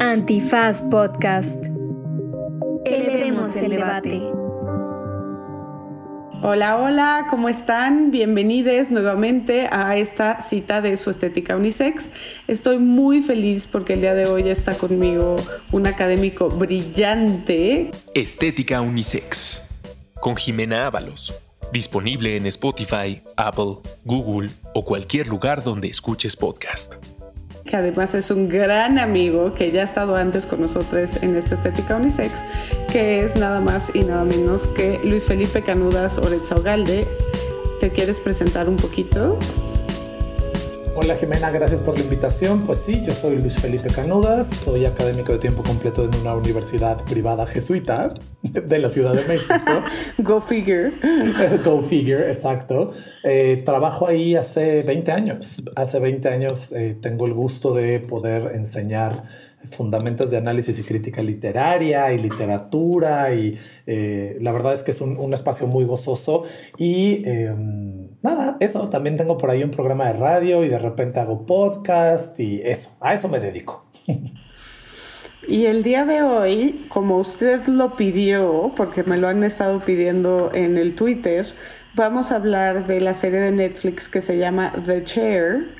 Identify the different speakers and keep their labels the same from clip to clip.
Speaker 1: Antifaz Podcast. Elevemos el debate.
Speaker 2: Hola, hola, ¿cómo están? Bienvenidos nuevamente a esta cita de su estética unisex. Estoy muy feliz porque el día de hoy está conmigo un académico brillante.
Speaker 3: Estética unisex con Jimena Ábalos. Disponible en Spotify, Apple, Google o cualquier lugar donde escuches podcast
Speaker 2: que además es un gran amigo que ya ha estado antes con nosotros en esta estética unisex, que es nada más y nada menos que Luis Felipe Canudas Oretza Ogalde. ¿Te quieres presentar un poquito?
Speaker 4: Hola Jimena, gracias por la invitación. Pues sí, yo soy Luis Felipe Canudas, soy académico de tiempo completo en una universidad privada jesuita de la Ciudad de México.
Speaker 2: Go figure.
Speaker 4: Go figure, exacto. Eh, trabajo ahí hace 20 años. Hace 20 años eh, tengo el gusto de poder enseñar fundamentos de análisis y crítica literaria y literatura y eh, la verdad es que es un, un espacio muy gozoso y em, nada, eso, también tengo por ahí un programa de radio y de repente hago podcast y eso, a eso me dedico.
Speaker 2: Y el día de hoy, como usted lo pidió, porque me lo han estado pidiendo en el Twitter, vamos a hablar de la serie de Netflix que se llama The Chair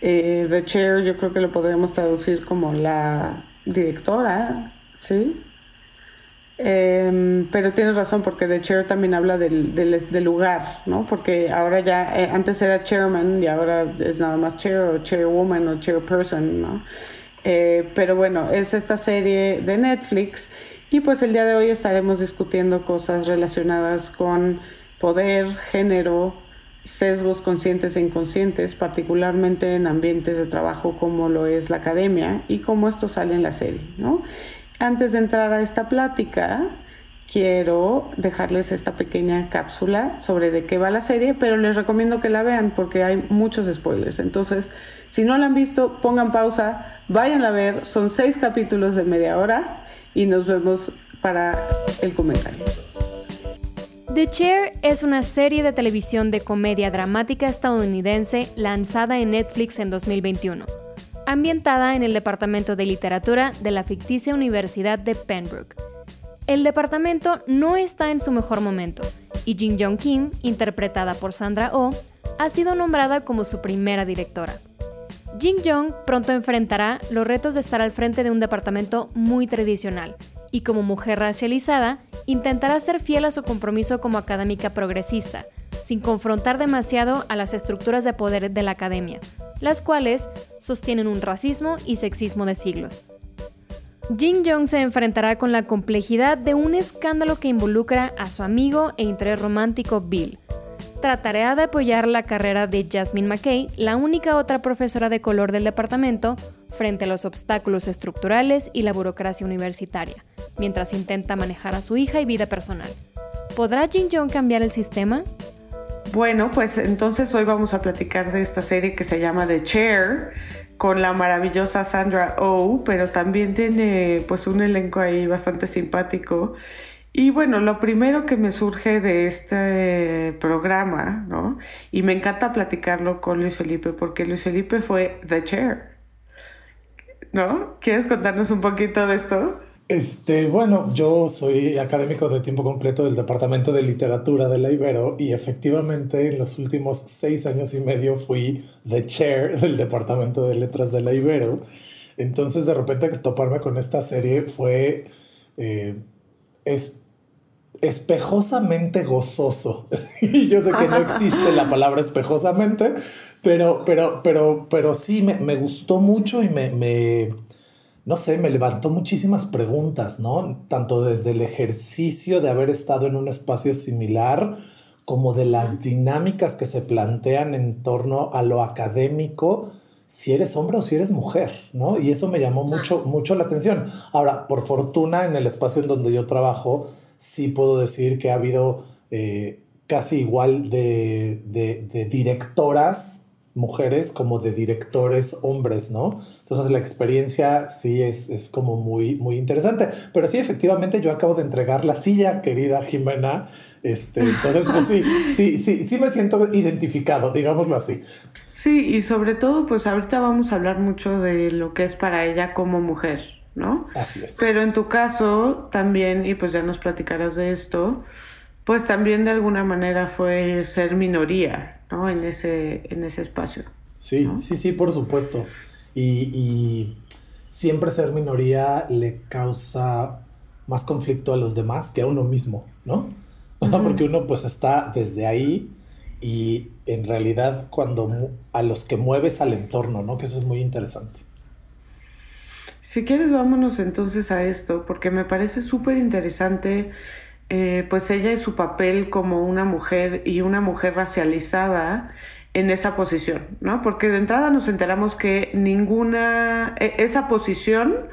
Speaker 2: eh, The Chair yo creo que lo podríamos traducir como la directora, ¿sí? Em, pero tienes razón porque The Chair también habla del, del, lugar, ¿no? Porque ahora ya, eh, antes era chairman y ahora es nada más chair o chairwoman o chairperson, ¿no? Eh, pero bueno, es esta serie de Netflix y pues el día de hoy estaremos discutiendo cosas relacionadas con poder, género, sesgos conscientes e inconscientes, particularmente en ambientes de trabajo como lo es la academia y cómo esto sale en la serie. ¿no? Antes de entrar a esta plática, quiero dejarles esta pequeña cápsula sobre de qué va la serie, pero les recomiendo que la vean porque hay muchos spoilers. Entonces, si no la han visto, pongan pausa, vayan a ver, son seis capítulos de media hora y nos vemos para el comentario.
Speaker 1: The Chair es una serie de televisión de comedia dramática estadounidense lanzada en Netflix en 2021, ambientada en el Departamento de Literatura de la ficticia Universidad de Pembroke. El departamento no está en su mejor momento, y Jin Jong Kim, interpretada por Sandra Oh, ha sido nombrada como su primera directora. Jin Jong pronto enfrentará los retos de estar al frente de un departamento muy tradicional, y como mujer racializada, intentará ser fiel a su compromiso como académica progresista, sin confrontar demasiado a las estructuras de poder de la academia, las cuales sostienen un racismo y sexismo de siglos. Jin Jong se enfrentará con la complejidad de un escándalo que involucra a su amigo e interés romántico Bill. Tratará de apoyar la carrera de Jasmine McKay, la única otra profesora de color del departamento, frente a los obstáculos estructurales y la burocracia universitaria mientras intenta manejar a su hija y vida personal. ¿Podrá Jin Jong cambiar el sistema?
Speaker 2: Bueno, pues entonces hoy vamos a platicar de esta serie que se llama The Chair con la maravillosa Sandra Oh, pero también tiene pues un elenco ahí bastante simpático. Y bueno, lo primero que me surge de este programa, ¿no? Y me encanta platicarlo con Luis Felipe, porque Luis Felipe fue The Chair, ¿no? ¿Quieres contarnos un poquito de esto?
Speaker 4: Este, bueno, yo soy académico de tiempo completo del Departamento de Literatura de la Ibero y efectivamente en los últimos seis años y medio fui the chair del Departamento de Letras de la Ibero. Entonces de repente toparme con esta serie fue eh, es, espejosamente gozoso. y yo sé que no existe la palabra espejosamente, pero, pero, pero, pero sí me, me gustó mucho y me... me no sé, me levantó muchísimas preguntas, ¿no? Tanto desde el ejercicio de haber estado en un espacio similar, como de las dinámicas que se plantean en torno a lo académico, si eres hombre o si eres mujer, ¿no? Y eso me llamó mucho, mucho la atención. Ahora, por fortuna, en el espacio en donde yo trabajo, sí puedo decir que ha habido eh, casi igual de, de, de directoras mujeres como de directores hombres, ¿no? Entonces la experiencia sí es, es, como muy, muy interesante. Pero sí, efectivamente, yo acabo de entregar la silla, querida Jimena. Este, entonces, pues sí, sí, sí, sí me siento identificado, digámoslo así.
Speaker 2: Sí, y sobre todo, pues ahorita vamos a hablar mucho de lo que es para ella como mujer, ¿no?
Speaker 4: Así es.
Speaker 2: Pero en tu caso también, y pues ya nos platicarás de esto, pues también de alguna manera fue ser minoría, ¿no? En ese, en ese espacio.
Speaker 4: Sí, sí, sí, por supuesto. Y, siempre ser minoría le causa más conflicto a los demás que a uno mismo, ¿no? Porque uno pues está desde ahí y en realidad cuando a los que mueves al entorno, ¿no? Que eso es muy interesante.
Speaker 2: Si quieres, vámonos entonces a esto, porque me parece súper interesante, eh, pues ella y su papel como una mujer y una mujer racializada en esa posición, ¿no? Porque de entrada nos enteramos que ninguna, e, esa posición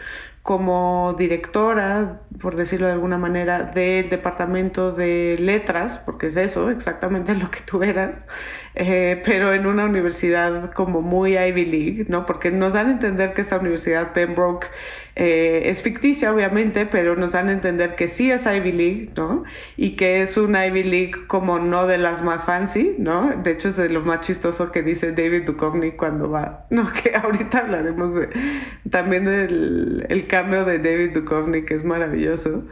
Speaker 2: como directora, por decirlo de alguna manera, del departamento de letras, porque es eso, exactamente lo que tú eras, eh, pero en una universidad como muy Ivy League, ¿no? Porque nos dan a entender que esta universidad Pembroke eh, es ficticia, obviamente, pero nos dan a entender que sí es Ivy League, ¿no? Y que es una Ivy League como no de las más fancy, ¿no? De hecho, es de lo más chistoso que dice David Duchovny cuando va, ¿no? Que ahorita hablaremos de, también del el cambio de David Duchovny, que es maravilloso.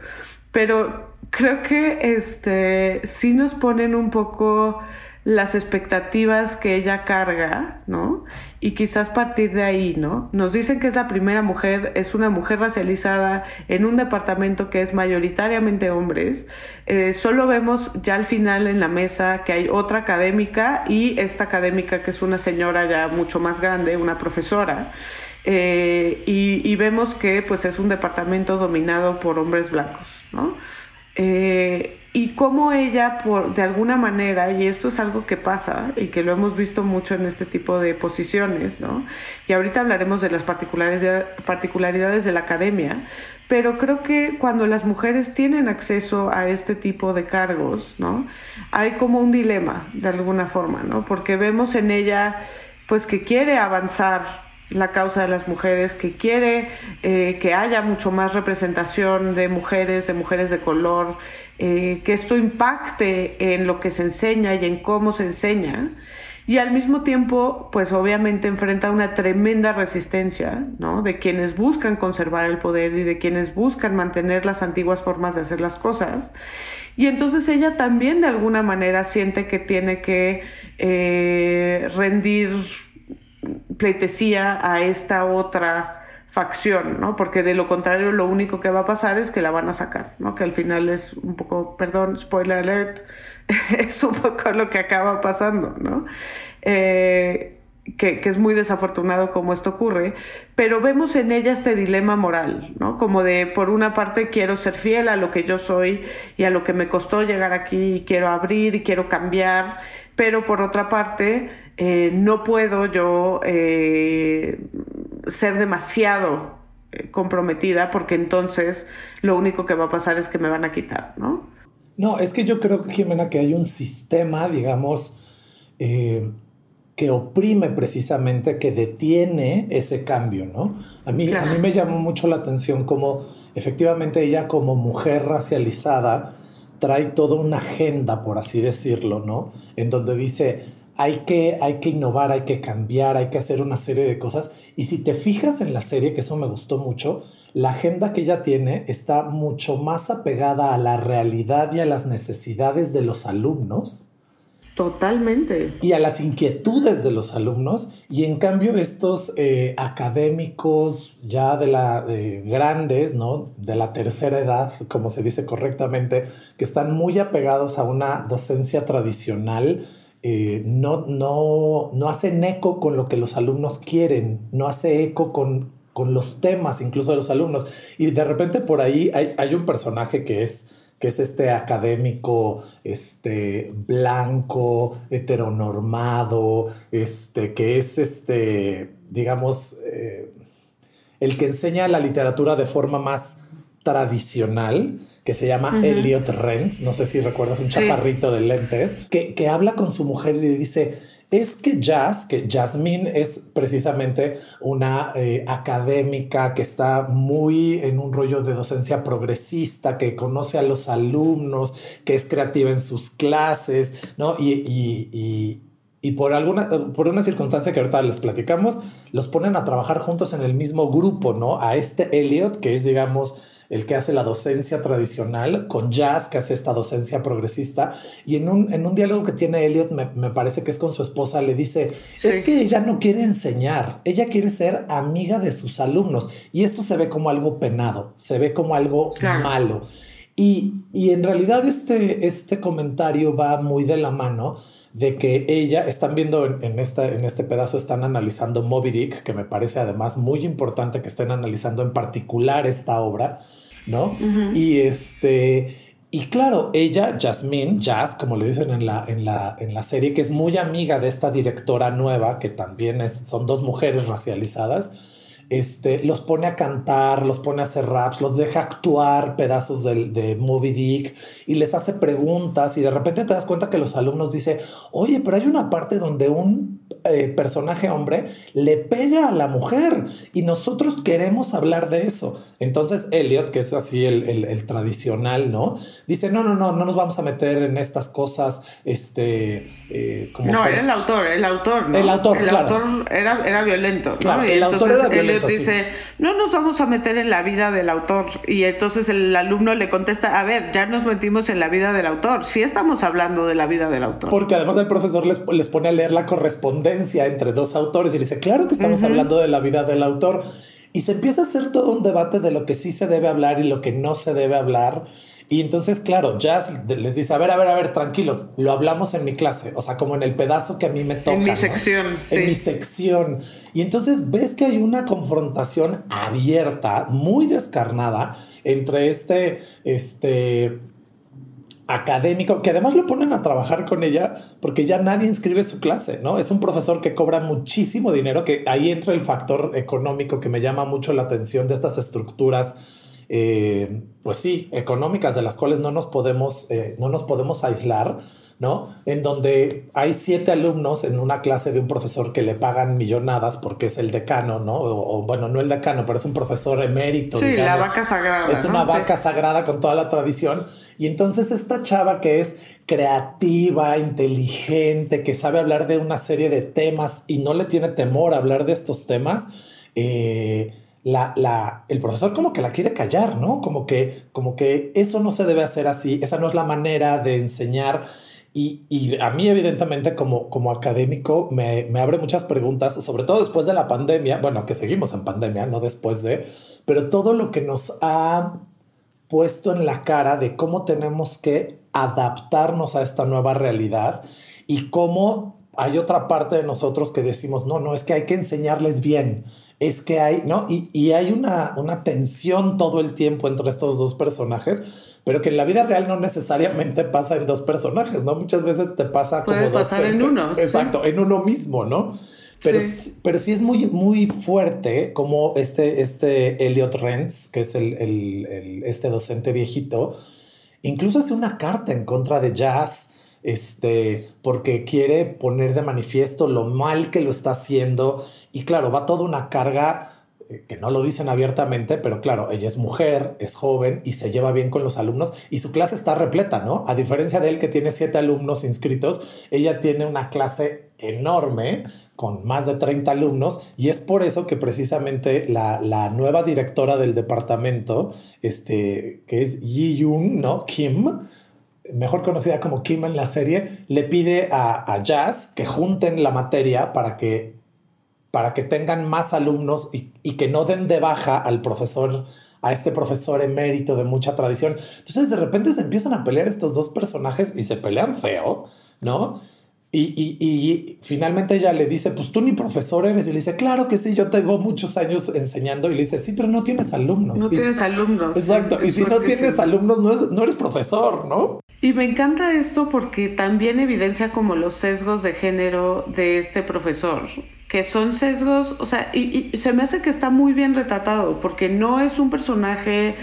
Speaker 2: Pero creo que este, sí nos ponen un poco las expectativas que ella carga, ¿no? Y quizás partir de ahí, ¿no? Nos dicen que es la primera mujer, es una mujer racializada en un departamento que es mayoritariamente hombres. Eh, solo vemos ya al final en la mesa que hay otra académica y esta académica que es una señora ya mucho más grande, una profesora. Eh, y, vemos que pues es un departamento dominado por hombres blancos, ¿no? Eh, y cómo ella, por, de alguna manera, y esto es algo que pasa y que lo hemos visto mucho en este tipo de posiciones, ¿no? Y ahorita hablaremos de las particularidades de la academia, pero creo que cuando las mujeres tienen acceso a este tipo de cargos, ¿no? Hay como un dilema, de alguna forma, ¿no? Porque vemos en ella, pues, que quiere avanzar la causa de las mujeres, que quiere eh, que haya mucho más representación de mujeres, de mujeres de color, eh, que esto impacte en lo que se enseña y en cómo se enseña. Y al mismo tiempo, pues obviamente enfrenta una tremenda resistencia, ¿no? De quienes buscan conservar el poder y de quienes buscan mantener las antiguas formas de hacer las cosas. Y entonces ella también de alguna manera siente que tiene que eh, rendir pleitesía a esta otra facción, ¿no? Porque de lo contrario lo único que va a pasar es que la van a sacar, ¿no? Que al final es un poco, perdón, spoiler alert, es un poco lo que acaba pasando, ¿no? Eh, que, que, es muy desafortunado como esto ocurre, pero vemos en ella este dilema moral, ¿no? Como de, por una parte, quiero ser fiel a lo que yo soy y a lo que me costó llegar aquí, y quiero abrir y quiero cambiar, pero por otra parte, eh, no puedo yo eh, ser demasiado eh, comprometida porque entonces lo único que va a pasar es que me van a quitar, ¿no?
Speaker 4: No, es que yo creo, Jimena, que hay un sistema, digamos, eh, que oprime precisamente, que detiene ese cambio, ¿no? A mí, a mí me llamó mucho la atención como efectivamente ella como mujer racializada trae toda una agenda, por así decirlo, ¿no? En donde dice, hay que, hay que innovar, hay que cambiar, hay que hacer una serie de cosas. Y si te fijas en la serie, que eso me gustó mucho, la agenda que ella tiene está mucho más apegada a la realidad y a las necesidades de los alumnos.
Speaker 2: Totalmente.
Speaker 4: Y a las inquietudes de los alumnos. Y en cambio estos eh, académicos ya de la grandes, ¿no? De la tercera edad, como se dice correctamente, que están muy apegados a una docencia tradicional, eh, no, no, no hacen eco con lo que los alumnos quieren, no hace eco con, con los temas incluso de los alumnos. Y de repente por ahí hay, hay un personaje que es, que es este académico este, blanco, heteronormado, este, que es, este, digamos, eh, el que enseña la literatura de forma más tradicional que se llama Elliot Renz, no sé si recuerdas un chaparrito de lentes, que, que habla con su mujer y dice, es que Jazz, que Jasmine es precisamente una eh, académica que está muy en un rollo de docencia progresista, que conoce a los alumnos, que es creativa en sus clases, ¿no? Y, y, y por alguna por una circunstancia que ahorita les platicamos, los ponen a trabajar juntos en el mismo grupo, ¿no? A este Elliot, que es digamos el que hace la docencia tradicional, con Jazz, que hace esta docencia progresista, y en un, en un diálogo que tiene Elliot, me, me parece que es con su esposa, le dice, es que ella no quiere enseñar, ella quiere ser amiga de sus alumnos, y esto se ve como algo penado, se ve como algo malo. Y, y, en realidad este, este comentario va muy de la mano de que ella, están viendo en, en, esta, en este pedazo, están analizando Moby Dick, que me parece además muy importante que estén analizando en particular esta obra, ¿no? Y este... Y claro, ella, Jasmine, Jazz, como le dicen en la, en, la, en la serie, que es muy amiga de esta directora nueva, que también es, son dos mujeres racializadas, este, los pone a cantar, los pone a hacer raps, los deja actuar pedazos de, de Dick y les hace preguntas y de repente te das cuenta que los alumnos dicen, oye, pero hay una parte donde un eh, personaje hombre le pega a la mujer y nosotros queremos hablar de eso. Entonces Elliot, que es así el, el, el, tradicional, ¿no? Dice, no, no, no, no nos vamos a meter en estas cosas, este...
Speaker 2: Eh, como no, era el autor, el autor, ¿no?
Speaker 4: El autor,
Speaker 2: el
Speaker 4: claro.
Speaker 2: autor era, era violento,
Speaker 4: claro,
Speaker 2: ¿no?
Speaker 4: el autor era violento
Speaker 2: dice,
Speaker 4: sí.
Speaker 2: no nos vamos a meter en la vida del autor. Y entonces el alumno le contesta, a ver, ya nos metimos en la vida del autor. Sí estamos hablando de la vida del autor.
Speaker 4: Porque además el profesor les, les pone a leer la correspondencia entre dos autores y dice, claro que estamos uh -huh. hablando de la vida del autor. Y se empieza a hacer todo un debate de lo que sí se debe hablar y lo que no se debe hablar. Y entonces, claro, Jazz les dice, a ver, a ver, a ver, tranquilos, lo hablamos en mi clase, o sea, como en el pedazo que a mí me toca.
Speaker 2: En mi
Speaker 4: ¿no?
Speaker 2: sección.
Speaker 4: En
Speaker 2: sí.
Speaker 4: mi sección. Y entonces ves que hay una confrontación abierta, muy descarnada, entre este, este académico, que además lo ponen a trabajar con ella porque ya nadie inscribe su clase, ¿no? Es un profesor que cobra muchísimo dinero, que ahí entra el factor económico que me llama mucho la atención de estas estructuras eh, pues sí, económicas de las cuales no nos podemos, eh, no nos podemos aislar, ¿no? En donde hay siete alumnos en una clase de un profesor que le pagan millonadas porque es el decano, ¿no? O, o bueno, no el decano, pero es un profesor emérito.
Speaker 2: Sí,
Speaker 4: digamos.
Speaker 2: la vaca sagrada.
Speaker 4: Es una
Speaker 2: ¿no?
Speaker 4: vaca
Speaker 2: sí.
Speaker 4: sagrada con toda la tradición. Y entonces esta chava que es creativa, inteligente, que sabe hablar de una serie de temas y no le tiene temor a hablar de estos temas, eh, la, la, el profesor como que la quiere callar, ¿no? Como que, como que eso no se debe hacer así, esa no es la manera de enseñar. Y, y a mí, evidentemente, como, como académico, me, me, abre muchas preguntas, sobre todo después de la pandemia, bueno, que seguimos en pandemia, no después de, pero todo lo que nos ha puesto en la cara de cómo tenemos que adaptarnos a esta nueva realidad y cómo hay otra parte de nosotros que decimos, no, no, es que hay que enseñarles bien, es que hay, ¿no? Y, y hay una, una tensión todo el tiempo entre estos dos personajes, pero que en la vida real no necesariamente pasa en dos personajes, ¿no? Muchas veces te pasa como
Speaker 2: Puede
Speaker 4: dos.
Speaker 2: pasar en uno.
Speaker 4: Exacto, sí. en uno mismo, ¿no? Pero sí. pero sí es muy, muy fuerte como este, este Elliot Rentz, que es el, el, el, este docente viejito, incluso hace una carta en contra de Jazz, este, porque quiere poner de manifiesto lo mal que lo está haciendo. Y claro, va toda una carga que no lo dicen abiertamente, pero claro, ella es mujer, es joven y se lleva bien con los alumnos y su clase está repleta, ¿no? A diferencia de él que tiene siete alumnos inscritos, ella tiene una clase enorme con más de 30 alumnos y es por eso que precisamente la, la nueva directora del departamento, este, que es Yi Yoon, ¿no? Kim, mejor conocida como Kim en la serie, le pide a, a Jazz que junten la materia para que para que tengan más alumnos y, y, que no den de baja al profesor, a este profesor emérito de mucha tradición. Entonces de repente se empiezan a pelear estos dos personajes y se pelean feo, ¿no? Y, y, y, finalmente ella le dice, pues tú ni profesor eres. Y le dice, claro que sí, yo tengo muchos años enseñando. Y le dice, sí, pero no tienes alumnos.
Speaker 2: No tienes alumnos.
Speaker 4: Exacto. Y si no tienes alumnos, no, es, no eres profesor, ¿no?
Speaker 2: Y me encanta esto porque también evidencia como los sesgos de género de este profesor, que son sesgos, o sea, y, y se me hace que está muy bien retratado, porque no es un personaje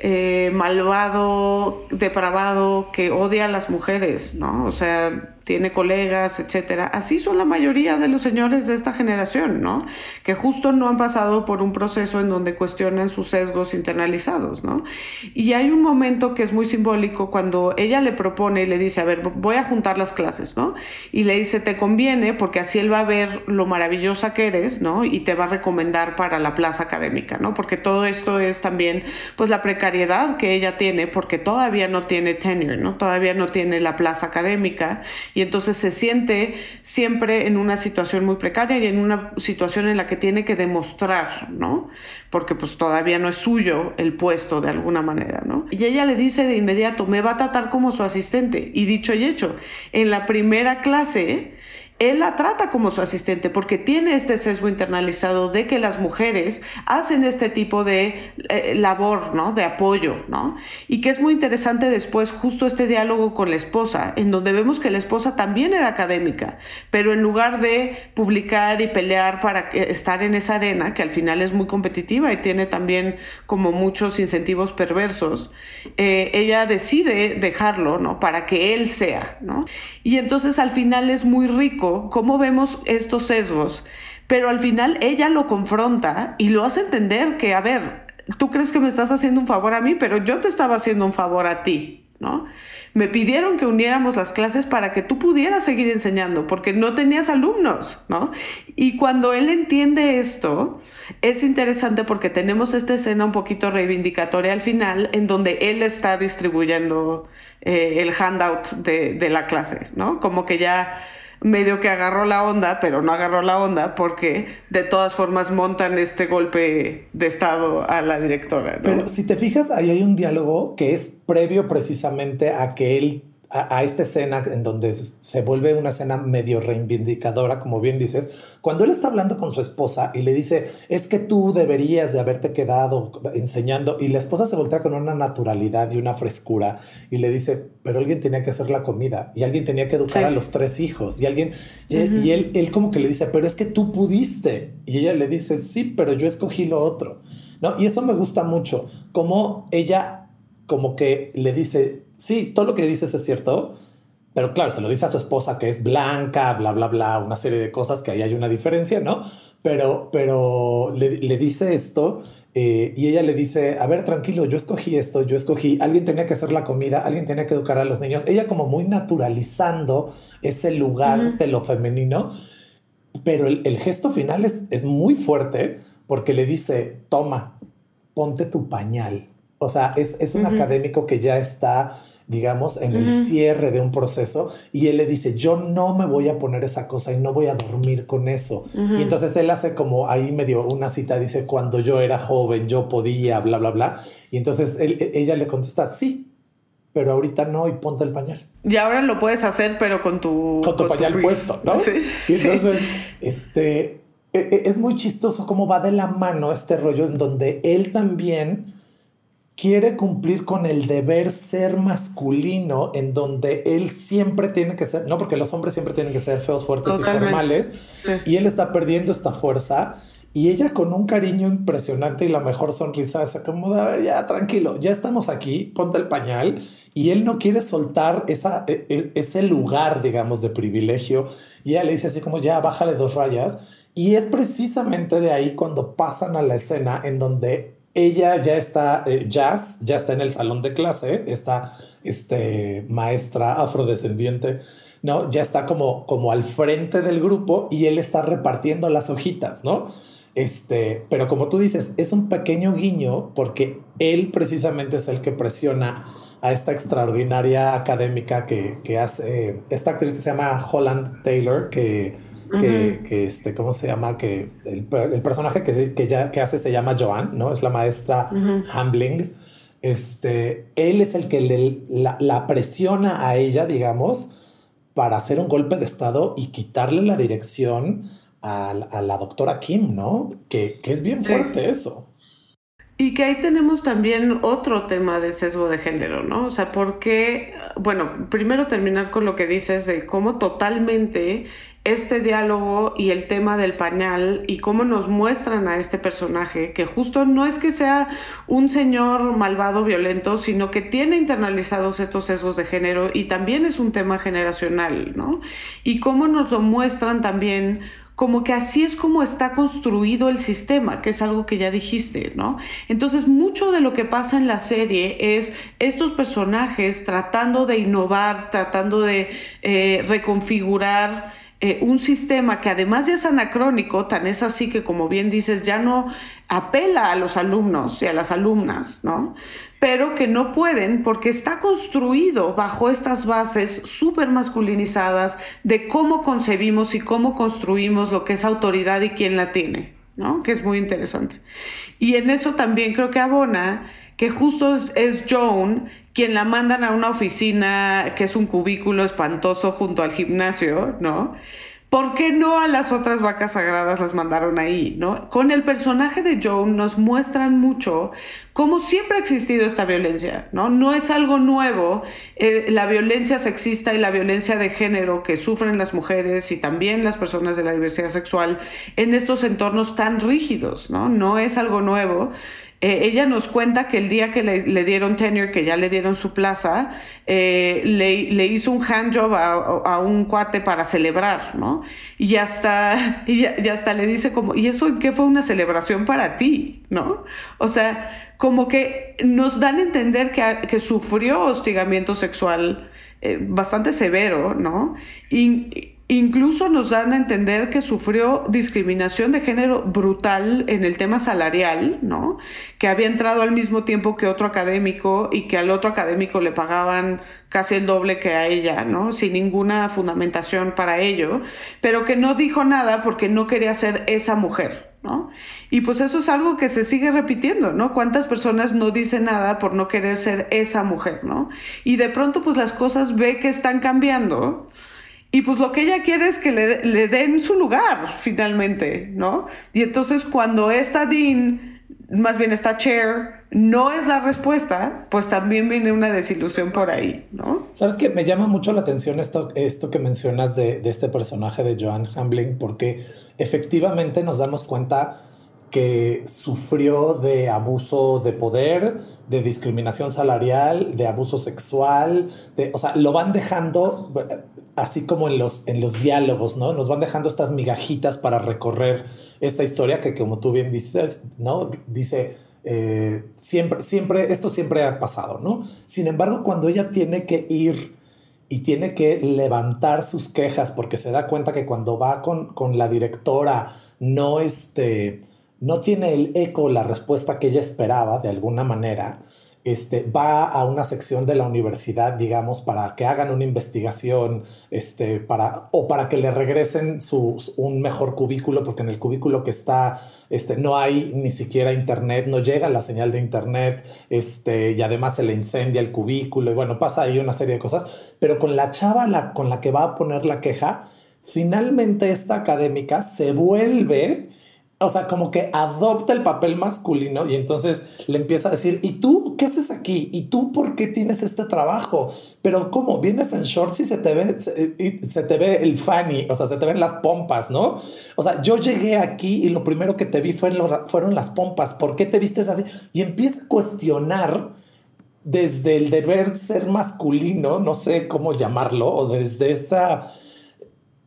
Speaker 2: eh, malvado, depravado, que odia a las mujeres, ¿no? O sea, tiene colegas, etcétera. Así son la mayoría de los señores de esta generación, ¿no? Que justo no han pasado por un proceso en donde cuestionan sus sesgos internalizados, ¿no? Y hay un momento que es muy simbólico cuando ella le propone y le dice, a ver, voy a juntar las clases, ¿no? Y le dice, te conviene porque así él va a ver lo maravillosa que eres, ¿no? Y te va a recomendar para la plaza académica, ¿no? Porque todo esto es también, pues, la precariedad que ella tiene porque todavía no tiene tenure, ¿no? Todavía no tiene la plaza académica y entonces se siente siempre en una situación muy precaria y en una situación en la que tiene que demostrar, ¿no? Porque pues todavía no es suyo el puesto de alguna manera, ¿no? Y ella le dice de inmediato, me va a tratar como su asistente. Y dicho y hecho, en la primera clase él la trata como su asistente porque tiene este sesgo internalizado de que las mujeres hacen este tipo de eh, labor, ¿no? De apoyo, ¿no? Y que es muy interesante después justo este diálogo con la esposa, en donde vemos que la esposa también era académica, pero en lugar de publicar y pelear para estar en esa arena, que al final es muy competitiva y tiene también como muchos incentivos perversos, eh, ella decide dejarlo, ¿no? Para que él sea, ¿no? Y entonces al final es muy rico cómo vemos estos sesgos, pero al final ella lo confronta y lo hace entender que, a ver, tú crees que me estás haciendo un favor a mí, pero yo te estaba haciendo un favor a ti, ¿no? Me pidieron que uniéramos las clases para que tú pudieras seguir enseñando, porque no tenías alumnos, ¿no? Y cuando él entiende esto, es interesante porque tenemos esta escena un poquito reivindicatoria al final, en donde él está distribuyendo eh, el handout de, de, la clase, ¿no? Como que ya medio que agarró la onda, pero no agarró la onda porque de todas formas montan este golpe de estado a la directora. ¿no?
Speaker 4: Pero si te fijas, ahí hay un diálogo que es previo precisamente a que él a, esta escena en donde se vuelve una escena medio reivindicadora, como bien dices, cuando él está hablando con su esposa y le dice, es que tú deberías de haberte quedado enseñando, y la esposa se voltea con una naturalidad y una frescura y le dice, pero alguien tenía que hacer la comida y alguien tenía que educar a los tres hijos y alguien, y, y él, él como que le dice, pero es que tú pudiste, y ella le dice, sí, pero yo escogí lo otro, ¿no? Y eso me gusta mucho, como ella como que le dice, sí, todo lo que dices es cierto, pero claro, se lo dice a su esposa que es blanca, bla, bla, bla, una serie de cosas que ahí hay una diferencia, ¿no? Pero, pero le, dice esto eh, y ella le dice, a ver, tranquilo, yo escogí esto, yo escogí, alguien tenía que hacer la comida, alguien tenía que educar a los niños, ella como muy naturalizando ese lugar de lo femenino, pero el, gesto final es, es muy fuerte porque le dice, toma, ponte tu pañal. O sea, es, un académico que ya está, digamos, en el cierre de un proceso y él le dice, yo no me voy a poner esa cosa y no voy a dormir con eso. Y entonces él hace como ahí medio una cita, dice, cuando yo era joven, yo podía, bla, bla, bla. Y entonces e, ella le contesta, sí, pero ahorita no y ponte el pañal.
Speaker 2: Y ahora lo puedes hacer, pero con tu...
Speaker 4: Con tu pañal puesto, ¿no? Sí. Y entonces, este, e, e, es muy chistoso cómo va de la mano este rollo en donde él también quiere cumplir con el deber ser masculino en donde él siempre tiene que ser, no porque los hombres siempre tienen que ser feos, fuertes y formales, y él está perdiendo esta fuerza y ella con un cariño impresionante y la mejor sonrisa se acomoda, a ver, ya tranquilo, ya estamos aquí, ponte el pañal y él no quiere soltar esa, e, e, ese lugar, digamos, de privilegio y ella le dice así como ya, bájale dos rayas y es precisamente de ahí cuando pasan a la escena en donde ella ya está, eh, Jazz, ya está en el salón de clase, esta este, maestra afrodescendiente, ¿no? Ya está como, como al frente del grupo y él está repartiendo las hojitas, ¿no? Este, pero como tú dices, es un pequeño guiño porque él precisamente es el que presiona a esta extraordinaria académica que, que hace, esta actriz que se llama Holland Taylor, que que, este, ¿cómo se llama? Que el, personaje que, que, ya, que hace se llama Joan, ¿no? Es la maestra Hambling. Este, él es el que le, la, presiona a ella, digamos, para hacer un golpe de estado y quitarle la dirección a, la doctora Kim, ¿no? Que, es bien fuerte eso.
Speaker 2: Y que ahí tenemos también otro tema de sesgo de género, ¿no? O sea, porque, bueno, primero terminar con lo que dices de cómo totalmente este diálogo y el tema del pañal y cómo nos muestran a este personaje, que justo no es que sea un señor malvado, violento, sino que tiene internalizados estos sesgos de género y también es un tema generacional, ¿no? Y cómo nos lo muestran también como que así es como está construido el sistema, que es algo que ya dijiste, ¿no? Entonces, mucho de lo que pasa en la serie es estos personajes tratando de innovar, tratando de eh, reconfigurar eh, un sistema que además ya es anacrónico, tan es así que, como bien dices, ya no apela a los alumnos y a las alumnas, ¿no? Pero que no pueden porque está construido bajo estas bases súper masculinizadas de cómo concebimos y cómo construimos lo que es autoridad y quién la tiene, ¿no? Que es muy interesante. Y en eso también creo que abona que justo es, Joan quien la mandan a una oficina que es un cubículo espantoso junto al gimnasio, ¿no? ¿Por qué no a las otras vacas sagradas las mandaron ahí, no? Con el personaje de Joan nos muestran mucho cómo siempre ha existido esta violencia, ¿no? No es algo nuevo, eh, la violencia sexista y la violencia de género que sufren las mujeres y también las personas de la diversidad sexual en estos entornos tan rígidos, ¿no? No es algo nuevo. Eh, ella nos cuenta que el día que le, dieron tenure, que ya le dieron su plaza, eh, le, hizo un handjob a, a, un cuate para celebrar, ¿no? Y hasta, y, hasta le dice como, ¿y eso qué fue una celebración para ti, ¿no? O sea, como que nos dan a entender que, que sufrió hostigamiento sexual eh, bastante severo, ¿no? Y, Incluso nos dan a entender que sufrió discriminación de género brutal en el tema salarial, ¿no? Que había entrado al mismo tiempo que otro académico y que al otro académico le pagaban casi el doble que a ella, ¿no? Sin ninguna fundamentación para ello, pero que no dijo nada porque no quería ser esa mujer, ¿no? Y pues eso es algo que se sigue repitiendo, ¿no? ¿Cuántas personas no dicen nada por no querer ser esa mujer, ¿no? Y de pronto pues las cosas ve que están cambiando y pues lo que ella quiere es que le, den su lugar finalmente, ¿no? Y entonces cuando esta Dean, más bien esta Chair, no es la respuesta, pues también viene una desilusión por ahí, ¿no?
Speaker 4: Sabes que me llama mucho la atención esto, esto que mencionas de, de este personaje de Joan Hamlin, porque efectivamente nos damos cuenta que sufrió de abuso de poder, de discriminación salarial, de abuso sexual, de, o sea, lo van dejando así como en los, en los diálogos, ¿no? Nos van dejando estas migajitas para recorrer esta historia que como tú bien dices, ¿no? Dice, eh, siempre, siempre, esto siempre ha pasado, ¿no? Sin embargo, cuando ella tiene que ir y tiene que levantar sus quejas porque se da cuenta que cuando va con, con la directora no, este, no tiene el eco, la respuesta que ella esperaba de alguna manera, este, va a una sección de la universidad, digamos, para que hagan una investigación, este, para, o para que le regresen su, un mejor cubículo, porque en el cubículo que está, este, no hay ni siquiera internet, no llega la señal de internet, este, y además se le incendia el cubículo, y bueno, pasa ahí una serie de cosas, pero con la chava la, con la que va a poner la queja, finalmente esta académica se vuelve o sea, como que adopta el papel masculino y entonces le empieza a decir, ¿y tú qué haces aquí? ¿Y tú por qué tienes este trabajo? Pero ¿cómo? Vienes en shorts y se te ve, se, te ve el fanny, o sea, se te ven las pompas, ¿no? O sea, yo llegué aquí y lo primero que te vi fueron las pompas. ¿Por qué te vistes así? Y empieza a cuestionar desde el deber ser masculino, no sé cómo llamarlo, o desde esa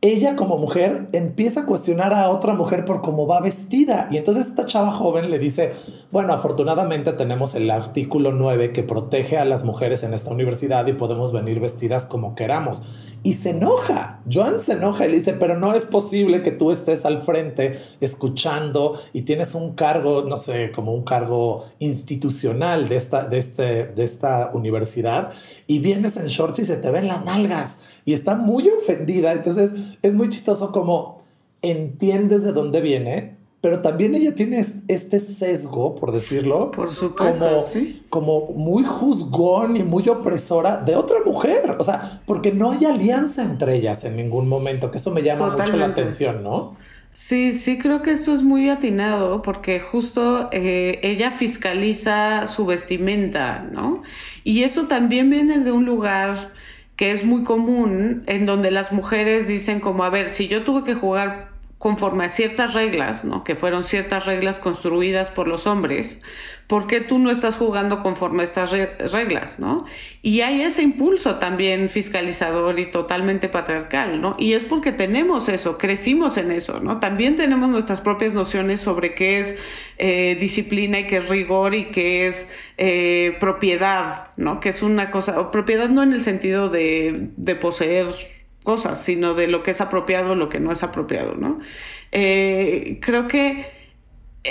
Speaker 4: ella como mujer empieza a cuestionar a otra mujer por cómo va vestida. Y entonces esta chava joven le dice, bueno, afortunadamente tenemos el artículo 9 que protege a las mujeres en esta universidad y podemos venir vestidas como queramos. Y se enoja. Joan se enoja y le dice, pero no es posible que tú estés al frente escuchando y tienes un cargo, no sé, como un cargo institucional de esta, de este, de esta universidad y vienes en shorts y se te ven las nalgas y está muy ofendida. Entonces es muy chistoso como entiendes de dónde viene, pero también ella tiene este sesgo, por decirlo,
Speaker 2: por supuesto,
Speaker 4: como,
Speaker 2: ¿sí?
Speaker 4: como muy juzgón y muy opresora de otra mujer. O sea, porque no hay alianza entre ellas en ningún momento, que eso me llama mucho la atención, ¿no?
Speaker 2: Sí, sí creo que eso es muy atinado porque justo eh, ella fiscaliza su vestimenta, ¿no? Y eso también viene de un lugar que es muy común en donde las mujeres dicen como, a ver, si yo tuve que jugar conforme a ciertas reglas, ¿no? que fueron ciertas reglas construidas por los hombres, ¿por qué tú no estás jugando conforme a estas reglas? ¿no? Y hay ese impulso también fiscalizador y totalmente patriarcal, ¿no? Y es porque tenemos eso, crecimos en eso, ¿no? También tenemos nuestras propias nociones sobre qué es eh, disciplina y qué es rigor y qué es eh, propiedad, ¿no? Que es una cosa, propiedad no en el sentido de, de poseer cosas, sino de lo que es apropiado, lo que no es apropiado, ¿no? Eh, creo que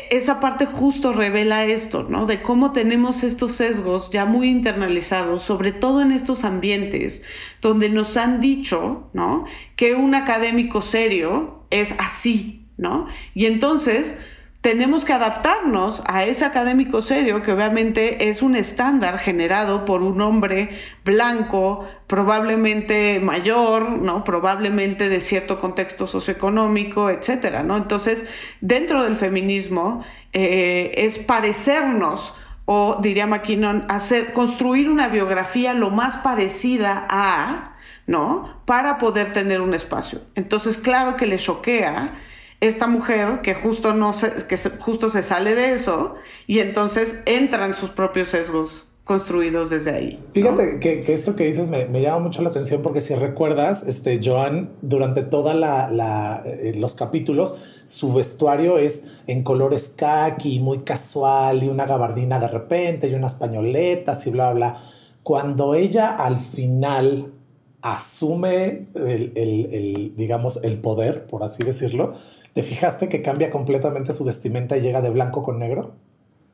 Speaker 2: esa parte justo revela esto, ¿no? De cómo tenemos estos sesgos ya muy internalizados, sobre todo en estos ambientes donde nos han dicho, ¿no? Que un académico serio es así, ¿no? Y entonces tenemos que adaptarnos a ese académico serio que obviamente es un estándar generado por un hombre blanco, probablemente mayor, ¿no? Probablemente de cierto contexto socioeconómico, etcétera, ¿no? Entonces, dentro del feminismo eh, es parecernos o diría McKinnon, hacer, construir una biografía lo más parecida a, ¿no? Para poder tener un espacio. Entonces, claro que le choquea esta mujer que justo no se, que justo se sale de eso y entonces entran sus propios sesgos construidos desde ahí.
Speaker 4: Fíjate que, esto que dices me, llama mucho la atención porque si recuerdas, este Joan, durante toda la, eh, los capítulos, su vestuario es en colores khaki, muy casual y una gabardina de repente y unas pañoletas y bla, bla. Cuando ella al final asume el, el, digamos, el poder, por así decirlo, ¿Te fijaste que cambia completamente su vestimenta y llega de blanco con negro?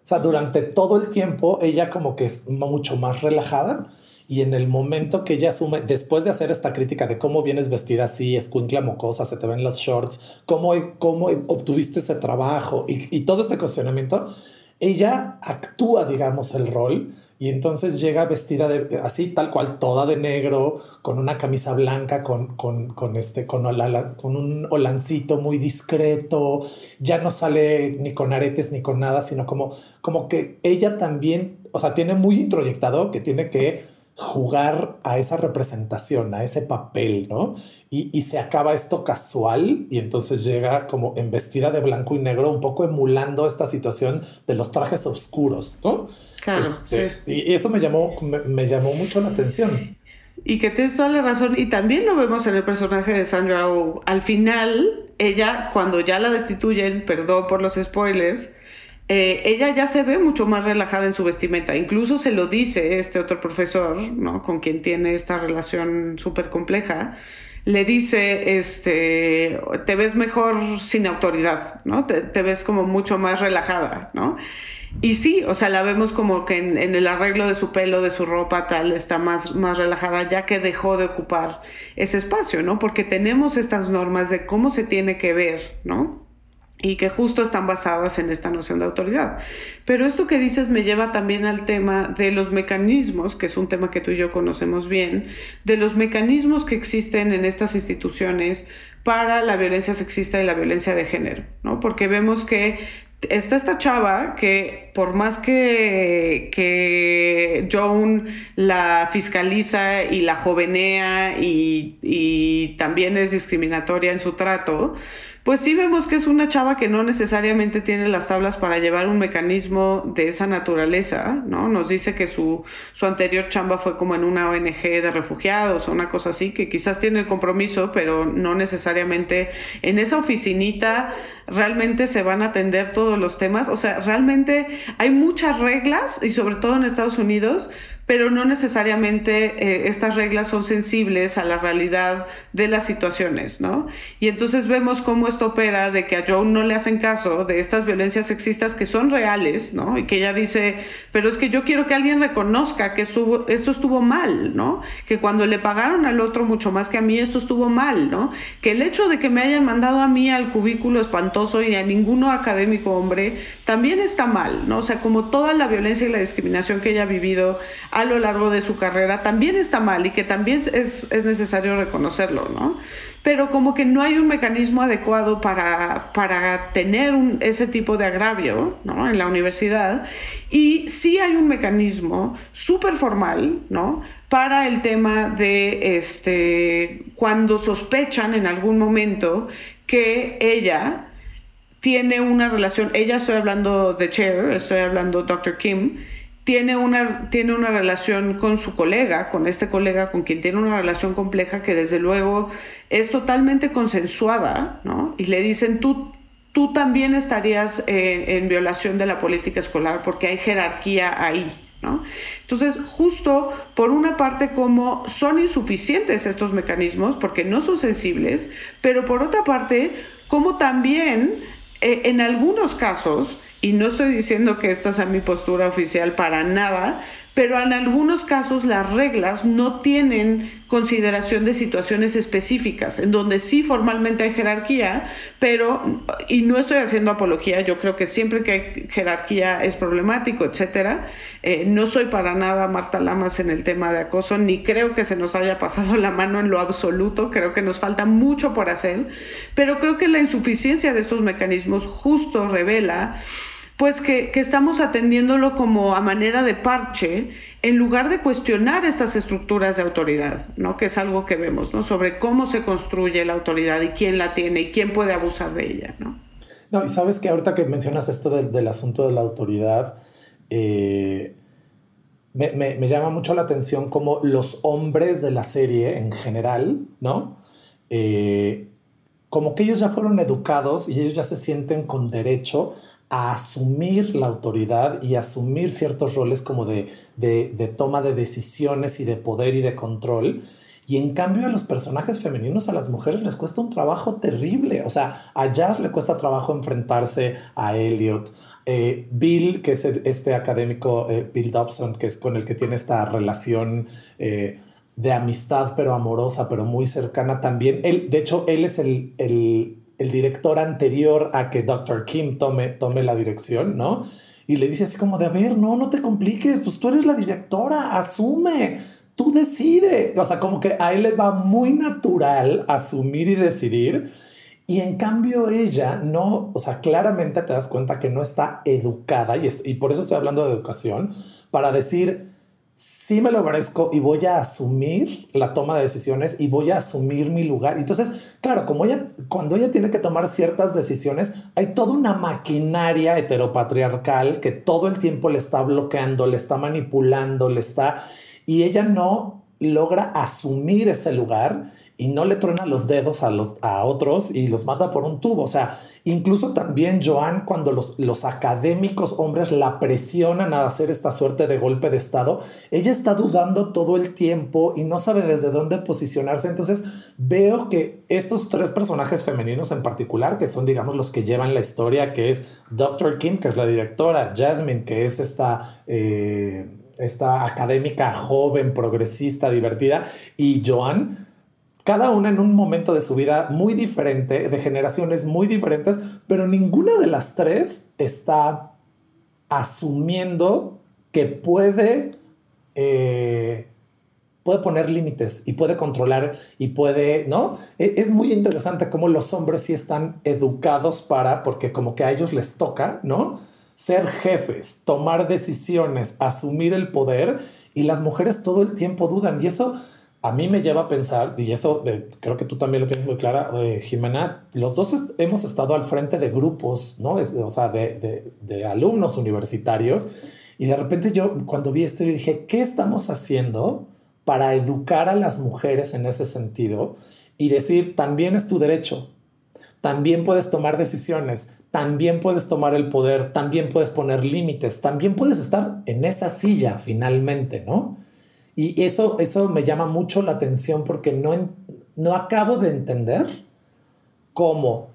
Speaker 4: O sea, durante todo el tiempo ella como que es mucho más relajada y en el momento que ella asume, después de hacer esta crítica de cómo vienes vestida así, escuincla mocosa, se te ven los shorts, cómo, cómo obtuviste ese trabajo y, y todo este cuestionamiento, ella actúa, digamos, el rol y entonces llega vestida de, así, tal cual, toda de negro, con una camisa blanca, con, con, con este, con, un holancito muy discreto, ya no sale ni con aretes ni con nada, sino como, como que ella también, o sea, tiene muy introyectado que tiene que jugar a esa representación, a ese papel, ¿no? Y, se acaba esto casual y entonces llega como en vestida de blanco y negro, un poco emulando esta situación de los trajes oscuros, ¿no?
Speaker 2: Claro.
Speaker 4: Este, y eso me llamó, me, llamó mucho la atención.
Speaker 2: Y que tienes toda la razón, y también lo vemos en el personaje de Sandra Oh. Al final, ella, cuando ya la destituyen, perdón por los spoilers, eh, ella ya se ve mucho más relajada en su vestimenta. Incluso se lo dice este otro profesor, ¿no? Con quien tiene esta relación súper compleja. Le dice, este, te ves mejor sin autoridad, ¿no? Te, ves como mucho más relajada, ¿no? Y sí, o sea, la vemos como que en, en, el arreglo de su pelo, de su ropa, tal, está más, más relajada, ya que dejó de ocupar ese espacio, ¿no? Porque tenemos estas normas de cómo se tiene que ver, ¿no? Y que justo están basadas en esta noción de autoridad. Pero esto que dices me lleva también al tema de los mecanismos, que es un tema que tú y yo conocemos bien, de los mecanismos que existen en estas instituciones para la violencia sexista y la violencia de género, ¿no? Porque vemos que está esta chava que por más que, que Joan la fiscaliza y la jovenea y, y también es discriminatoria en su trato, pues sí vemos que es una chava que no necesariamente tiene las tablas para llevar un mecanismo de esa naturaleza, ¿no? Nos dice que su, su anterior chamba fue como en una ONG de refugiados o una cosa así, que quizás tiene el compromiso, pero no necesariamente en esa oficinita realmente se van a atender todos los temas. O sea, realmente hay muchas reglas y sobre todo en Estados Unidos pero no necesariamente eh, estas reglas son sensibles a la realidad de las situaciones, ¿no? Y entonces vemos cómo esto opera de que a Joan no le hacen caso de estas violencias sexistas que son reales, ¿no? Y que ella dice, pero es que yo quiero que alguien reconozca que esto estuvo mal, ¿no? Que cuando le pagaron al otro mucho más que a mí, esto estuvo mal, ¿no? Que el hecho de que me hayan mandado a mí al cubículo espantoso y a ninguno académico hombre, también está mal, ¿no? O sea, como toda la violencia y la discriminación que ella ha vivido a lo largo de su carrera también está mal y que también es, es necesario reconocerlo, ¿no? Pero como que no hay un mecanismo adecuado para, para tener ese tipo de agravio ¿no? en la universidad y sí hay un mecanismo súper formal, ¿no? para el tema de este, cuando sospechan en algún momento que ella tiene una relación, ella estoy hablando de Chair, estoy hablando Dr. Kim, tiene una, tiene una relación con su colega, con este colega con quien tiene una relación compleja que desde luego es totalmente consensuada, ¿no? Y le dicen, tú, tú también estarías eh, en violación de la política escolar porque hay jerarquía ahí, entonces, justo por una parte como son insuficientes estos mecanismos porque no son sensibles, pero por otra parte como también eh, en algunos casos, y no estoy diciendo que esta sea mi postura oficial para nada, pero en algunos casos las reglas no tienen consideración de situaciones específicas, en donde sí formalmente hay jerarquía, pero, y no estoy haciendo apología, yo creo que siempre que hay jerarquía es problemático, etcétera. Eh, no soy para nada Marta Lamas en el tema de acoso, ni creo que se nos haya pasado la mano en lo absoluto, creo que nos falta mucho por hacer, pero creo que la insuficiencia de estos mecanismos justo revela pues que, estamos atendiéndolo como a manera de parche en lugar de cuestionar estas estructuras de autoridad, ¿no? que es algo que vemos, ¿no? sobre cómo se construye la autoridad y quién la tiene y quién puede abusar de ella. No,
Speaker 4: no y sabes que ahorita que mencionas esto del, asunto de la autoridad, eh, me, llama mucho la atención como los hombres de la serie en general, ¿no? Eh, como que ellos ya fueron educados y ellos ya se sienten con derecho a asumir la autoridad y asumir ciertos roles como de, de, toma de decisiones y de poder y de control. Y en cambio a los personajes femeninos, a las mujeres les cuesta un trabajo terrible. O sea, a Jazz le cuesta trabajo enfrentarse a Elliot. Eh, Bill, que es este académico, eh, Bill Dobson, que es con el que tiene esta relación eh, de amistad, pero amorosa, pero muy cercana también. Él, de hecho, él es el, el el director anterior a que Dr. Kim tome, tome la dirección, ¿no? Y le dice así como de, a ver, no, no te compliques, pues tú eres la directora, asume, tú decide. O sea, como que a él le va muy natural asumir y decidir. Y en cambio ella no, o sea, claramente te das cuenta que no está educada, y, y por eso estoy hablando de educación, para decir, sí me lo merezco y voy a asumir la toma de decisiones y voy a asumir mi lugar. Entonces, claro, como ella, cuando ella tiene que tomar ciertas decisiones, hay toda una maquinaria heteropatriarcal que todo el tiempo le está bloqueando, le está manipulando, le está... Y ella no logra asumir ese lugar y no le truena los dedos a, los, a otros y los mata por un tubo. O sea, incluso también Joan, cuando los, los académicos hombres la presionan a hacer esta suerte de golpe de Estado, ella está dudando todo el tiempo y no sabe desde dónde posicionarse. Entonces veo que estos tres personajes femeninos en particular, que son, digamos, los que llevan la historia, que es Dr. Kim, que es la directora, Jasmine, que es esta... Eh, esta académica joven, progresista, divertida, y Joan, cada una en un momento de su vida muy diferente, de generaciones muy diferentes, pero ninguna de las tres está asumiendo que puede, eh, puede poner límites y puede controlar y puede, ¿no? E, es muy interesante cómo los hombres sí están educados para, porque como que a ellos les toca, ¿no? Ser jefes, tomar decisiones, asumir el poder y las mujeres todo el tiempo dudan y eso a mí me lleva a pensar, y eso eh, creo que tú también lo tienes muy clara, eh, Jimena, los dos hemos estado al frente de grupos, ¿no? o sea, de, de, alumnos universitarios, y de repente yo cuando vi esto, yo dije, ¿qué estamos haciendo para educar a las mujeres en ese sentido? Y decir, también es tu derecho, también puedes tomar decisiones, también puedes tomar el poder, también puedes poner límites, también puedes estar en esa silla finalmente, ¿no? Y eso, eso me llama mucho la atención porque no, no acabo de entender cómo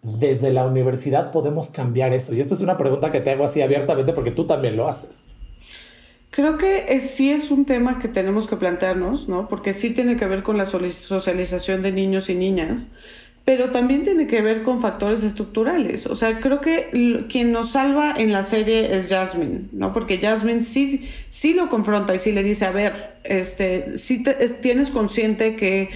Speaker 4: desde la universidad podemos cambiar eso. Y esto es una pregunta que te hago así abiertamente porque tú también lo haces.
Speaker 2: Creo que sí es un tema que tenemos que plantearnos, ¿no? Porque sí tiene que ver con la socialización de niños y niñas pero también tiene que ver con factores estructurales. O sea, creo que quien nos salva en la serie es Jasmine, ¿no? Porque Jasmine sí, sí lo confronta y sí le dice, a ver, este, sí tienes consciente que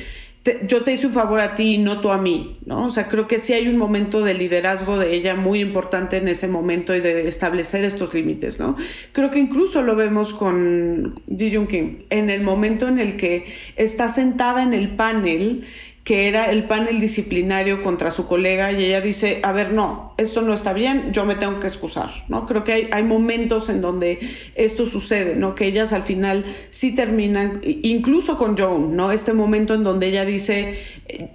Speaker 2: yo te hice un favor a ti y no tú a mí, ¿no? O sea, creo que sí hay un momento de liderazgo de ella muy importante en ese momento y de establecer estos límites, ¿no? Creo que incluso lo vemos con Ji Jung Kim, en el momento en el que está sentada en el panel que era el panel disciplinario contra su colega y ella dice, a ver, no, esto no está bien, yo me tengo que excusar, ¿no? Creo que hay, hay momentos en donde esto sucede, ¿no? Que ellas al final sí terminan, incluso con Joan, ¿no? Este momento en donde ella dice,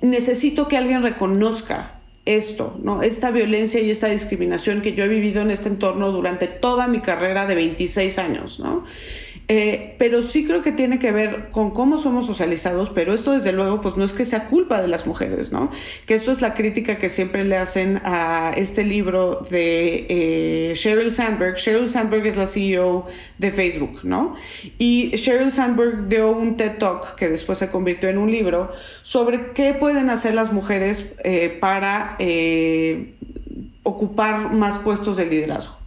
Speaker 2: necesito que alguien reconozca esto, ¿no? Esta violencia y esta discriminación que yo he vivido en este entorno durante toda mi carrera de 26 años, ¿no? Eh, pero sí creo que tiene que ver con cómo somos socializados, pero esto desde luego pues no es que sea culpa de las mujeres, ¿no? Que eso es la crítica que siempre le hacen a este libro de eh, Sheryl Sandberg. Sheryl Sandberg es la CEO de Facebook, ¿no? Y Sheryl Sandberg dio un TED Talk que después se convirtió en un libro sobre qué pueden hacer las mujeres eh, para ocupar más puestos de liderazgo.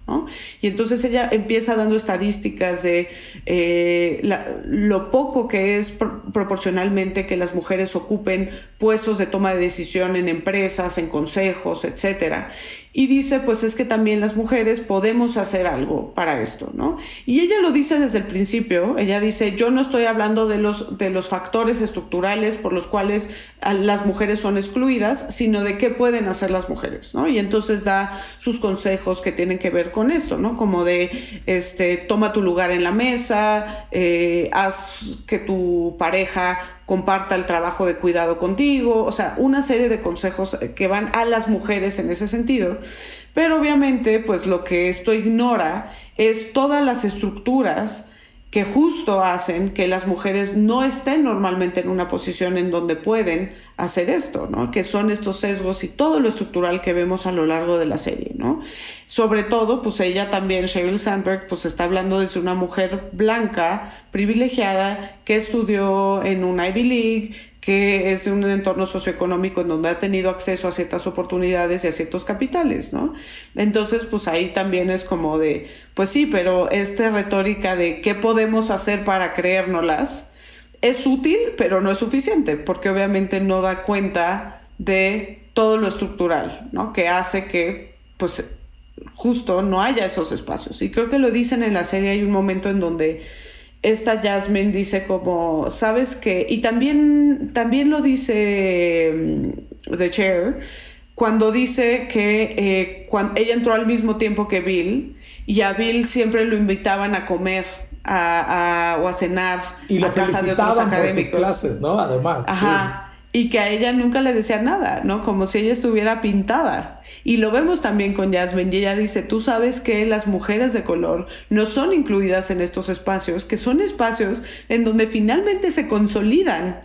Speaker 2: Y entonces ella empieza dando estadísticas de eh, lo poco que es proporcionalmente que las mujeres ocupen puestos de toma de decisión en empresas, en consejos, etc. Y dice, pues es que también las mujeres podemos hacer algo para esto, ¿no? Y ella lo dice desde el principio, ella dice, yo no estoy hablando de los, de los factores estructurales por los cuales las mujeres son excluidas, sino de qué pueden hacer las mujeres, ¿no? Y entonces da sus consejos que tienen que ver con esto, ¿no? Como de, este, toma tu lugar en la mesa, eh, haz que tu pareja comparta el trabajo de cuidado contigo, o sea, una serie de consejos que van a las mujeres en ese sentido. Pero obviamente, pues lo que esto ignora es todas las estructuras que justo hacen que las mujeres no estén normalmente en una posición en donde pueden hacer esto, ¿no? Que son estos sesgos y todo lo estructural que vemos a lo largo de la serie, ¿no? Sobre todo, pues ella también, Sheryl Sandberg, pues está hablando de una mujer blanca, privilegiada, que estudió en un Ivy League, que es un entorno socioeconómico en donde ha tenido acceso a ciertas oportunidades y a ciertos capitales, ¿no? Entonces, pues ahí también es como de, pues sí, pero esta retórica de qué podemos hacer para creérnoslas es útil, pero no es suficiente, porque obviamente no da cuenta de todo lo estructural, ¿no? Que hace que, pues, justo no haya esos espacios. Y creo que lo dicen en la serie, hay un momento en donde esta Jasmine dice como, sabes que, y también, también lo dice mm, The Chair, cuando dice que eh, cuando ella entró al mismo tiempo que Bill y a Bill siempre lo invitaban a comer a, o a cenar
Speaker 4: y a casa de otros académicos. Por sus clases, ¿no? Además.
Speaker 2: Ajá y que a ella nunca le decía nada, ¿no? Como si ella estuviera pintada. Y lo vemos también con Jasmine y ella dice, tú sabes que las mujeres de color no son incluidas en estos espacios, que son espacios en donde finalmente se consolidan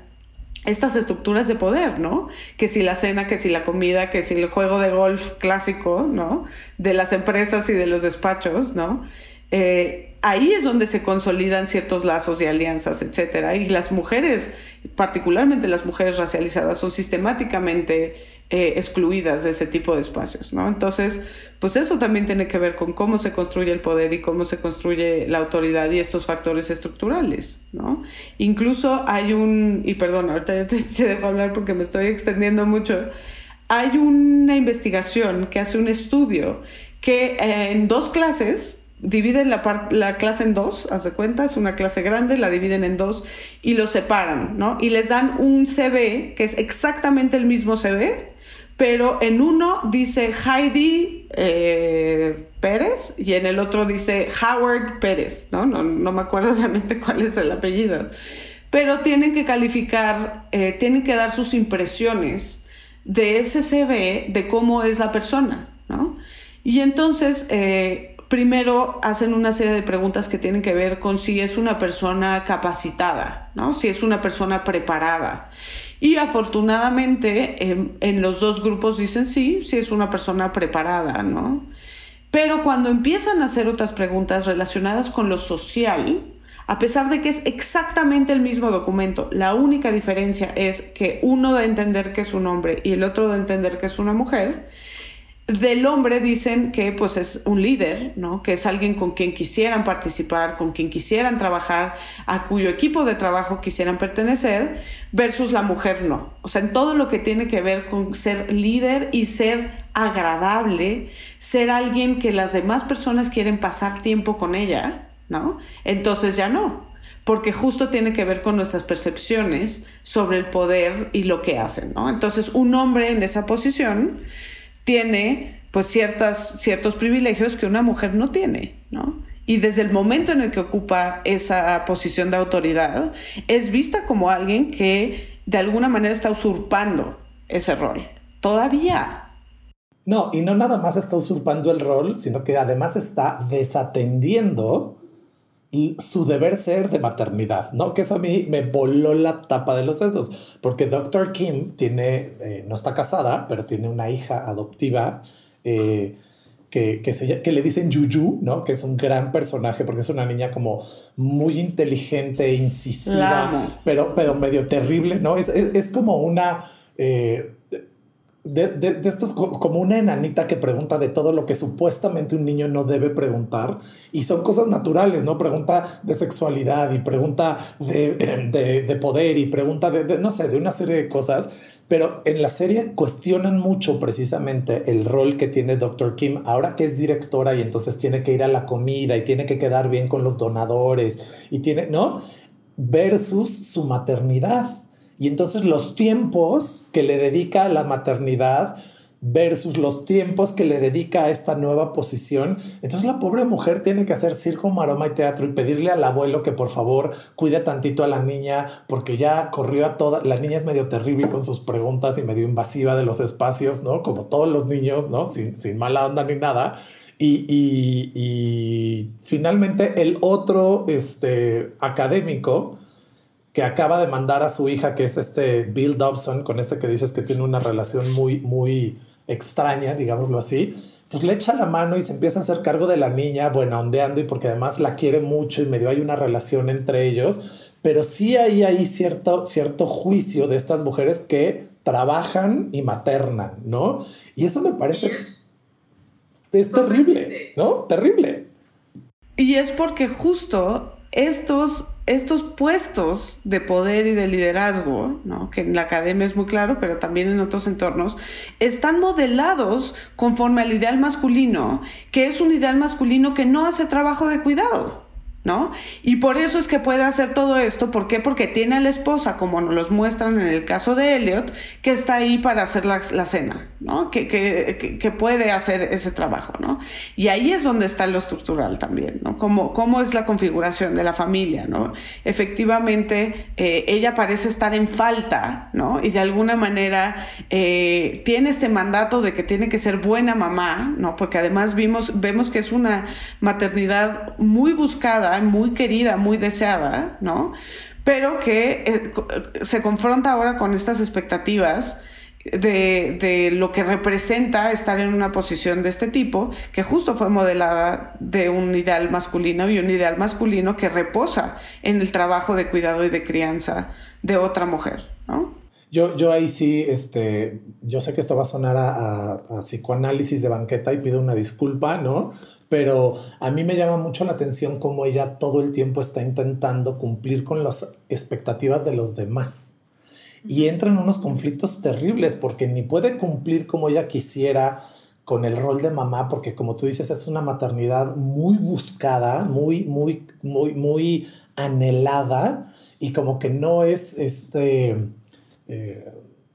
Speaker 2: estas estructuras de poder, ¿no? Que si la cena, que si la comida, que si el juego de golf clásico, ¿no? De las empresas y de los despachos, ¿no? Eh, ahí es donde se consolidan ciertos lazos y alianzas, etcétera. Y las mujeres, particularmente las mujeres racializadas, son sistemáticamente eh, excluidas de ese tipo de espacios, ¿no? Entonces, pues eso también tiene que ver con cómo se construye el poder y cómo se construye la autoridad y estos factores estructurales, ¿no? Incluso hay un, y perdón, ahorita te, te dejo hablar porque me estoy extendiendo mucho, hay una investigación que hace un estudio que eh, en dos clases, dividen la, la clase en dos, haz de cuenta, es una clase grande, la dividen en dos y lo separan, ¿no? Y les dan un CV que es exactamente el mismo CV, pero en uno dice Heidi eh, Pérez y en el otro dice Howard Pérez, ¿no? ¿no? No me acuerdo obviamente cuál es el apellido, pero tienen que calificar, eh, tienen que dar sus impresiones de ese CV, de cómo es la persona, ¿no? Y entonces... Eh, primero hacen una serie de preguntas que tienen que ver con si es una persona capacitada, ¿no? si es una persona preparada. Y afortunadamente en, los dos grupos dicen sí, si es una persona preparada, ¿no? Pero cuando empiezan a hacer otras preguntas relacionadas con lo social, A pesar de que es exactamente el mismo documento, la única diferencia es que uno da a entender que es un hombre y el otro da a entender que es una mujer. Del hombre dicen que pues es un líder, ¿no? Que es alguien con quien quisieran participar, con quien quisieran trabajar, a cuyo equipo de trabajo quisieran pertenecer, versus la mujer no. O sea, en todo lo que tiene que ver con ser líder y ser agradable, ser alguien que las demás personas quieren pasar tiempo con ella, ¿no? Entonces ya no, porque justo tiene que ver con nuestras percepciones sobre el poder y lo que hacen, ¿no? Entonces, un hombre en esa posición tiene pues ciertas, ciertos privilegios que una mujer no tiene, ¿no? Y desde el momento en el que ocupa esa posición de autoridad, es vista como alguien que de alguna manera está usurpando ese rol. Todavía.
Speaker 4: No, y no nada más está usurpando el rol, sino que además está desatendiendo su deber ser de maternidad, ¿no? Que eso a mí me voló la tapa de los sesos, porque Dr. Kim tiene, eh, no está casada, pero tiene una hija adoptiva eh, que, que, se, que, le dicen Yuyu, ¿no? Que es un gran personaje porque es una niña como muy inteligente, incisiva, pero, pero medio terrible, ¿no? Es, es, es como una... Eh, de, de, de, estos como una enanita que pregunta de todo lo que supuestamente un niño no debe preguntar y son cosas naturales, ¿no? Pregunta de sexualidad y pregunta de, de poder y pregunta de, no sé, de una serie de cosas, pero en la serie cuestionan mucho precisamente el rol que tiene Dr. Kim ahora que es directora y entonces tiene que ir a la comida y tiene que quedar bien con los donadores y tiene, ¿no? Versus su maternidad y entonces los tiempos que le dedica a la maternidad versus los tiempos que le dedica a esta nueva posición. Entonces la pobre mujer tiene que hacer circo, maroma y teatro y pedirle al abuelo que por favor cuide tantito a la niña porque ya corrió a toda, la niña es medio terrible con sus preguntas y medio invasiva de los espacios, ¿no? Como todos los niños, ¿no? Sin, sin mala onda ni nada. Y, y, finalmente el otro este, académico, que acaba de mandar a su hija, que es este Bill Dobson, con este que dices que tiene una relación muy, muy extraña, digámoslo así, pues le echa la mano y se empieza a hacer cargo de la niña, bueno, ondeando y porque además la quiere mucho y medio hay una relación entre ellos, pero sí hay ahí cierto, cierto juicio de estas mujeres que trabajan y maternan, ¿no? Y eso me parece... Es terrible, ¿no? Terrible.
Speaker 2: Y es porque justo estos, estos puestos de poder y de liderazgo, ¿no? que en la academia es muy claro, pero también en otros entornos, están modelados conforme al ideal masculino, que es un ideal masculino que no hace trabajo de cuidado. ¿No? Y por eso es que puede hacer todo esto. ¿Por qué? Porque tiene a la esposa, como nos los muestran en el caso de Elliot, que está ahí para hacer la, cena, ¿no? Que, que, puede hacer ese trabajo, ¿no? Y ahí es donde está lo estructural también, ¿no? Cómo, es la configuración de la familia. Efectivamente, eh, ella parece estar en falta, ¿no? Y de alguna manera eh, tiene este mandato de que tiene que ser buena mamá, ¿no? Porque además vimos, vemos que es una maternidad muy buscada muy querida, muy deseada, ¿no? Pero que eh, se confronta ahora con estas expectativas de, de, lo que representa estar en una posición de este tipo, que justo fue modelada de un ideal masculino y un ideal masculino que reposa en el trabajo de cuidado y de crianza de otra mujer, ¿no?
Speaker 4: Yo, yo ahí sí, este, yo sé que esto va a sonar a, a, psicoanálisis de banqueta y pido una disculpa, ¿no? Pero a mí me llama mucho la atención cómo ella todo el tiempo está intentando cumplir con las expectativas de los demás. Y entra en unos conflictos terribles porque ni puede cumplir como ella quisiera con el rol de mamá, porque como tú dices, es una maternidad muy buscada, muy, muy, muy, muy anhelada y como que no es este eh,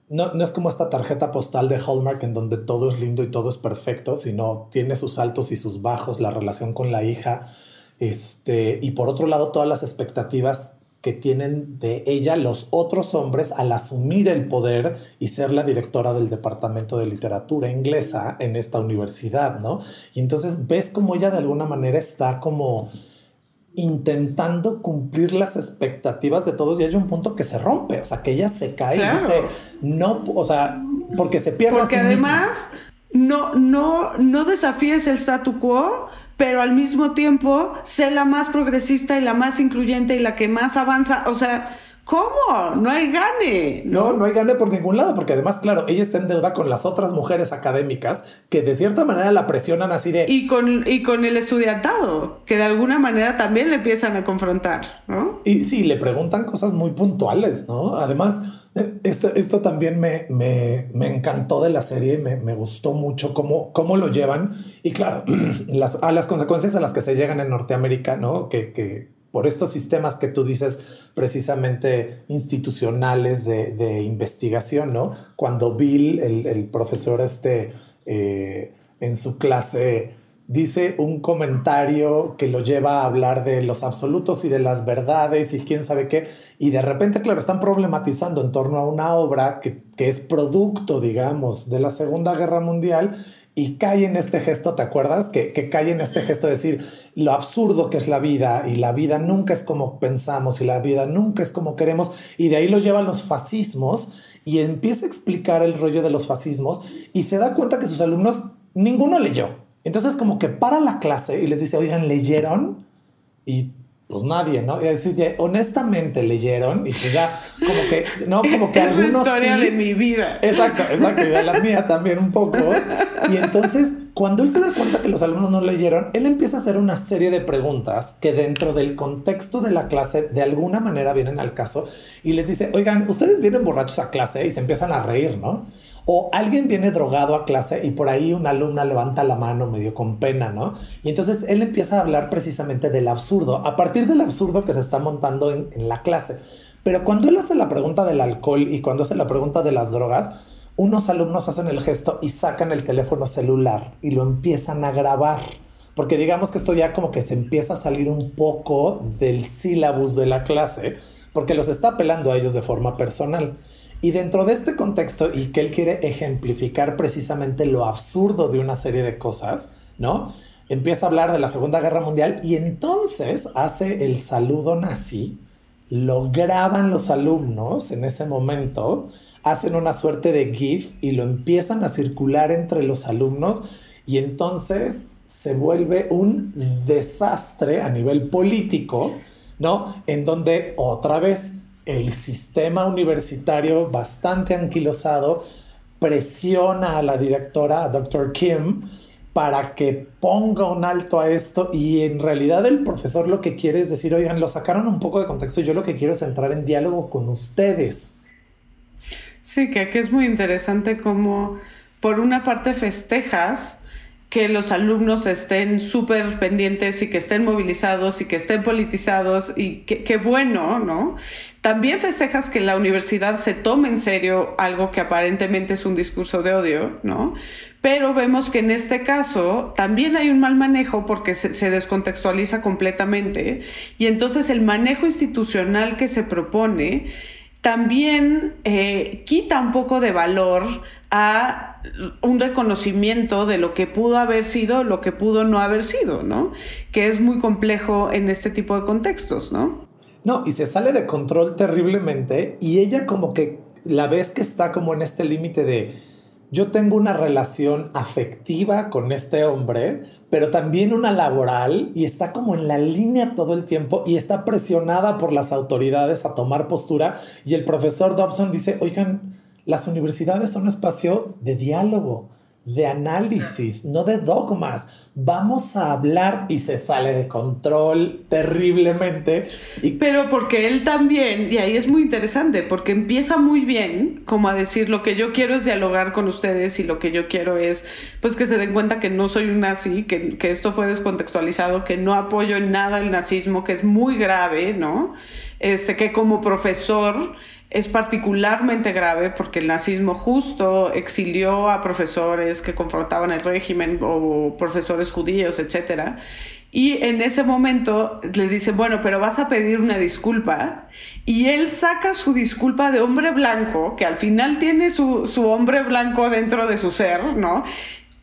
Speaker 4: no, no, es como esta tarjeta postal de Hallmark en donde todo es lindo y todo es perfecto, sino tiene sus altos y sus bajos, la relación con la hija, este, y por otro lado todas las expectativas que tienen de ella los otros hombres al asumir el poder y ser la directora del departamento de literatura inglesa en esta universidad, ¿no? Y entonces ves como ella de alguna manera está como intentando cumplir las expectativas de todos y hay un punto que se rompe, o sea, que ella se cae y dice, no, o sea, porque se pierde.
Speaker 2: Porque además no, no, no desafíes el statu quo, pero al mismo tiempo sé la más progresista y la más incluyente y la que más avanza. O sea, ¿Cómo? No hay gane.
Speaker 4: ¿no? ¿no? hay gane por ningún lado, porque además, claro, ella está en deuda con las otras mujeres académicas que de cierta manera la presionan así de...
Speaker 2: Y con, y con el estudiantado, que de alguna manera también le empiezan a confrontar, ¿no?
Speaker 4: Y sí, le preguntan cosas muy puntuales, ¿no? Además, eh, esto, esto también me, me, me, encantó de la serie, me, me gustó mucho cómo, cómo lo llevan y claro, las, a las consecuencias a las que se llegan en Norteamérica, ¿no? Que, que por estos sistemas que tú dices precisamente institucionales de, investigación, ¿no? Cuando Bill, el, el profesor este, eh, en su clase dice un comentario que lo lleva a hablar de los absolutos y de las verdades y quién sabe qué, y de repente, claro, están problematizando en torno a una obra que, que es producto, digamos, de la Segunda Guerra Mundial y cae en este gesto, ¿te acuerdas? Que, que, cae en este gesto de decir lo absurdo que es la vida y la vida nunca es como pensamos y la vida nunca es como queremos y de ahí lo llevan los fascismos y empieza a explicar el rollo de los fascismos y se da cuenta que sus alumnos ninguno leyó. Entonces como que para la clase y les dice, oigan, ¿leyeron? Y pues nadie, ¿no? Y decir, honestamente leyeron y pues ya como que, no, como que
Speaker 2: es
Speaker 4: algunos
Speaker 2: la historia de mi vida.
Speaker 4: Exacto, exacto, y de la mía también un poco. Y entonces, cuando él se da cuenta que los alumnos no leyeron, él empieza a hacer una serie de preguntas que dentro del contexto de la clase de alguna manera vienen al caso y les dice, oigan, ustedes vienen borrachos a clase y se empiezan a reír, ¿no? O alguien viene drogado a clase y por ahí una alumna levanta la mano medio con pena, ¿no? Y entonces él empieza a hablar precisamente del absurdo, a partir del absurdo que se está montando en, en la clase. Pero cuando él hace la pregunta del alcohol y cuando hace la pregunta de las drogas, unos alumnos hacen el gesto y sacan el teléfono celular y lo empiezan a grabar. Porque digamos que esto ya como que se empieza a salir un poco del sílabus de la clase, porque los está apelando a ellos de forma personal. Y dentro de este contexto, y que él quiere ejemplificar precisamente lo absurdo de una serie de cosas, ¿no? Empieza a hablar de la Segunda Guerra Mundial y entonces hace el saludo nazi, lo graban los alumnos en ese momento, hacen una suerte de GIF y lo empiezan a circular entre los alumnos y entonces se vuelve un desastre a nivel político, ¿no? En donde otra vez el sistema universitario bastante anquilosado presiona a la directora, a Dr. Kim, para que ponga un alto a esto y en realidad el profesor lo que quiere es decir, oigan, lo sacaron un poco de contexto yo lo que quiero es entrar en diálogo con ustedes.
Speaker 2: Sí, que aquí es muy interesante como por una parte festejas que los alumnos estén súper pendientes y que estén movilizados y que estén politizados y qué bueno, ¿no? También festejas que la universidad se tome en serio algo que aparentemente es un discurso de odio, ¿no? Pero vemos que en este caso también hay un mal manejo porque se, descontextualiza completamente y entonces el manejo institucional que se propone también eh, quita un poco de valor a un reconocimiento de lo que pudo haber sido, lo que pudo no haber sido, ¿no? Que es muy complejo en este tipo de contextos, ¿no?
Speaker 4: No, y se sale de control terriblemente y ella como que la ves que está como en este límite de yo tengo una relación afectiva con este hombre, pero también una laboral y está como en la línea todo el tiempo y está presionada por las autoridades a tomar postura y el profesor Dobson dice, oigan, las universidades son un espacio de diálogo, de análisis, no de dogmas. Vamos a hablar y se sale de control terriblemente.
Speaker 2: Pero porque él también, y ahí es muy interesante, porque empieza muy bien, como a decir, lo que yo quiero es dialogar con ustedes y lo que yo quiero es, pues que se den cuenta que no soy un nazi, que, que esto fue descontextualizado, que no apoyo en nada el nazismo, que es muy grave, ¿no? Este, que como profesor es particularmente grave porque el nazismo justo exilió a profesores que confrontaban el régimen o profesores judíos, etc. Y en ese momento le dice, bueno, pero vas a pedir una disculpa. Y él saca su disculpa de hombre blanco, que al final tiene su, su hombre blanco dentro de su ser, ¿no?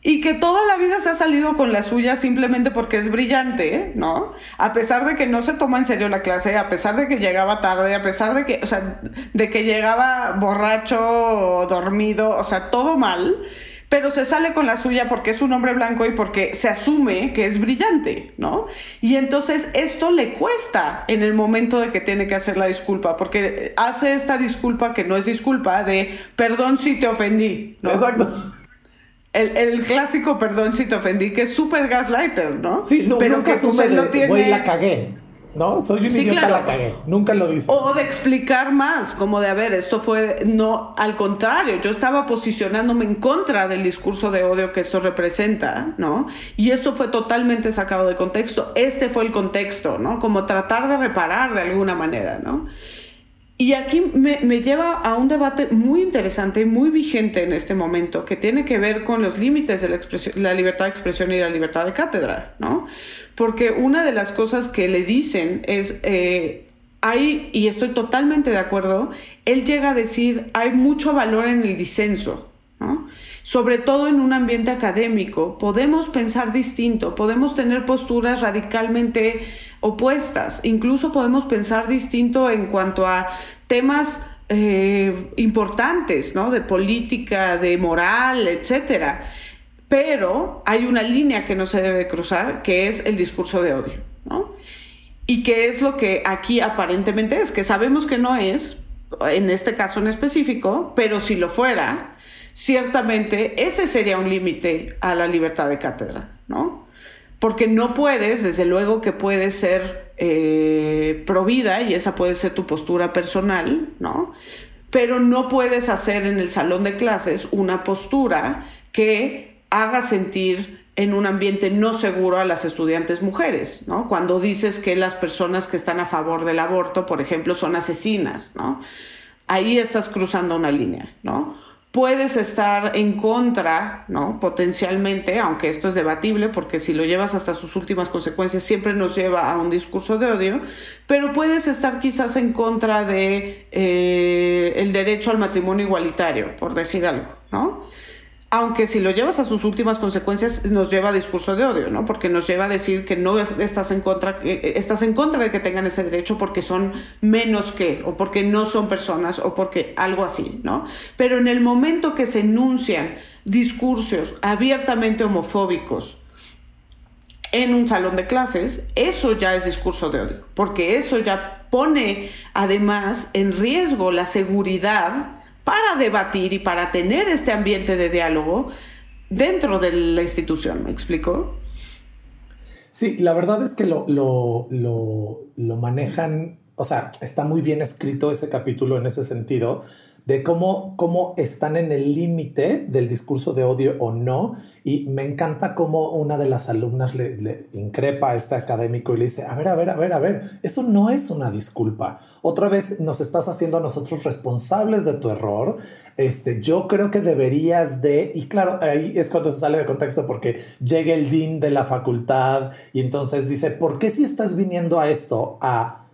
Speaker 2: Y que toda la vida se ha salido con la suya simplemente porque es brillante, ¿no? A pesar de que no se toma en serio la clase, a pesar de que llegaba tarde, a pesar de que, o sea, de que llegaba borracho dormido, o sea, todo mal, pero se sale con la suya porque es un hombre blanco y porque se asume que es brillante, ¿no? Y entonces esto le cuesta en el momento de que tiene que hacer la disculpa, porque hace esta disculpa que no es disculpa de perdón si te ofendí, ¿no?
Speaker 4: Exacto.
Speaker 2: El, clásico perdón si te ofendí, que es súper gaslighter, ¿no?
Speaker 4: Sí, pero que asume de, tiene... la cagué. ¿no? Soy un idiota, la cagué. Nunca lo dice.
Speaker 2: O de explicar más, como de, a ver, esto fue, no, al contrario, yo estaba posicionándome en contra del discurso de odio que esto representa, ¿no? Y esto fue totalmente sacado de contexto. Este fue el contexto, ¿no? Como tratar de reparar de alguna manera, ¿no? Y aquí me, lleva a un debate muy interesante y muy vigente en este momento, que tiene que ver con los límites de la, la libertad de expresión y la libertad de cátedra, ¿no? porque una de las cosas que le dicen es, eh, hay, y estoy totalmente de acuerdo, él llega a decir, hay mucho valor en el disenso, sobre todo en un ambiente académico, podemos pensar distinto, podemos tener posturas radicalmente opuestas, incluso podemos pensar distinto en cuanto a temas eh, importantes, ¿no? De política, de moral, etcétera pero hay una línea que no se debe cruzar, que es el discurso de odio, ¿no? Y que es lo que aquí aparentemente es, que sabemos que no es, en este caso en específico, pero si lo fuera, ciertamente ese sería un límite a la libertad de cátedra, ¿no? Porque no puedes, desde luego que puedes ser eh, provida y esa puede ser tu postura personal, ¿no? Pero no puedes hacer en el salón de clases una postura que haga sentir en un ambiente no seguro a las estudiantes mujeres, ¿no? Cuando dices que las personas que están a favor del aborto, por ejemplo, son asesinas, ¿no? Ahí estás cruzando una línea, ¿no? Puedes estar en contra, ¿no? Potencialmente, aunque esto es debatible, porque si lo llevas hasta sus últimas consecuencias siempre nos lleva a un discurso de odio, pero puedes estar quizás en contra de eh, el derecho al matrimonio igualitario, por decir algo, ¿no? Aunque si lo llevas a sus últimas consecuencias nos lleva a discurso de odio, ¿no? Porque nos lleva a decir que no estás en contra, eh, estás en contra de que tengan ese derecho porque son menos que, o porque no son personas, o porque algo así, ¿no? Pero en el momento que se enuncian discursos abiertamente homofóbicos en un salón de clases, eso ya es discurso de odio, porque eso ya pone además en riesgo la seguridad para debatir y para tener este ambiente de diálogo dentro de la institución, ¿me explico?
Speaker 4: Sí, la verdad es que lo, lo, lo manejan, o sea, está muy bien escrito ese capítulo en ese sentido, de cómo, cómo están en el límite del discurso de odio o no. Y me encanta cómo una de las alumnas le, increpa a este académico y le dice, a ver, a ver, a ver, a ver, eso no es una disculpa. Otra vez nos estás haciendo a nosotros responsables de tu error. Este, yo creo que deberías de, y claro, ahí es cuando se sale de contexto porque llega el dean de la facultad y entonces dice, ¿por qué si estás viniendo a esto a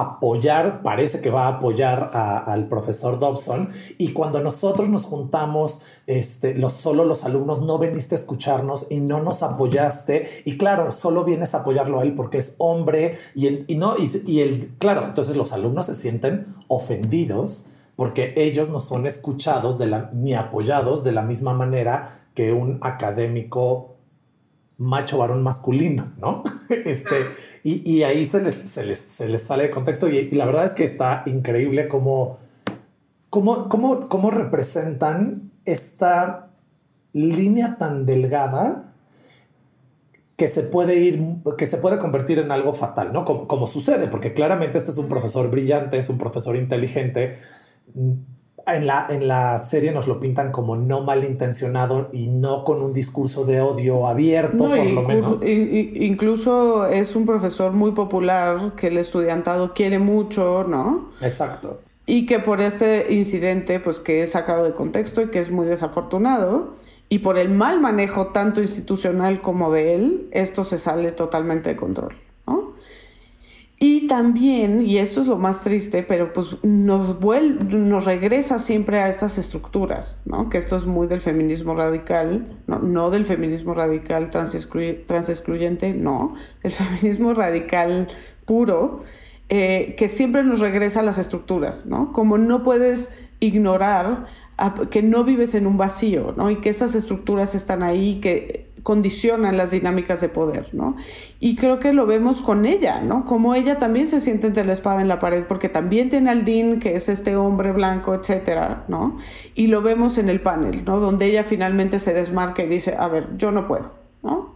Speaker 4: apoyar, parece que va a apoyar al profesor Dobson y cuando nosotros nos juntamos, este, los, solo los alumnos no veniste a escucharnos y no nos apoyaste y claro, solo vienes a apoyarlo a él porque es hombre y, no, y, el, claro, entonces los alumnos se sienten ofendidos porque ellos no son escuchados de la, ni apoyados de la misma manera que un académico macho varón masculino, ¿no? Este, y, ahí se les, se les, sale de contexto y, la verdad es que está increíble cómo, cómo, cómo, cómo representan esta línea tan delgada que se puede ir, que se puede convertir en algo fatal, ¿no? Como sucede, porque claramente este es un profesor brillante, es un profesor inteligente, en la, en la serie nos lo pintan como no malintencionado y no con un discurso de odio abierto, por lo menos.
Speaker 2: Incluso es un profesor muy popular que el estudiantado quiere mucho, ¿no?
Speaker 4: Exacto.
Speaker 2: Y que por este incidente, pues que es sacado de contexto y que es muy desafortunado, y por el mal manejo tanto institucional como de él, esto se sale totalmente de control. Y también, y esto es lo más triste, pero pues nos, vuelve, nos regresa siempre a estas estructuras, ¿no? Que esto es muy del feminismo radical, no, no del feminismo radical transexcluyente, no, del feminismo radical puro, eh, que siempre nos regresa a las estructuras, ¿no? Como no puedes ignorar que no vives en un vacío, ¿no? Y que esas estructuras están ahí, que condicionan las dinámicas de poder, ¿no? Y creo que lo vemos con ella, ¿no? Como ella también se siente entre la espada en la pared, porque también tiene al Dean, que es este hombre blanco, etcétera, ¿no? Y lo vemos en el panel, ¿no? Donde ella finalmente se desmarca y dice, a ver, yo no puedo, ¿no?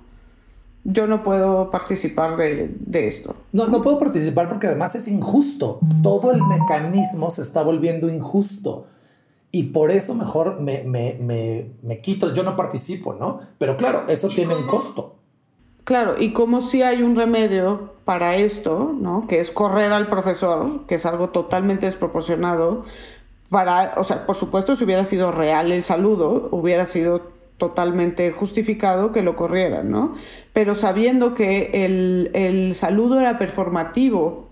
Speaker 2: Yo no puedo participar de, de esto.
Speaker 4: No, no puedo participar porque además es injusto. Todo el mecanismo se está volviendo injusto y por eso mejor me, me, me, me, quito, yo no participo, ¿no? Pero claro, eso tiene un costo.
Speaker 2: Claro, y como si hay un remedio para esto, ¿no? Que es correr al profesor, que es algo totalmente desproporcionado, para, o sea, por supuesto, si hubiera sido real el saludo, hubiera sido totalmente justificado que lo corrieran, ¿no? Pero sabiendo que el, el saludo era performativo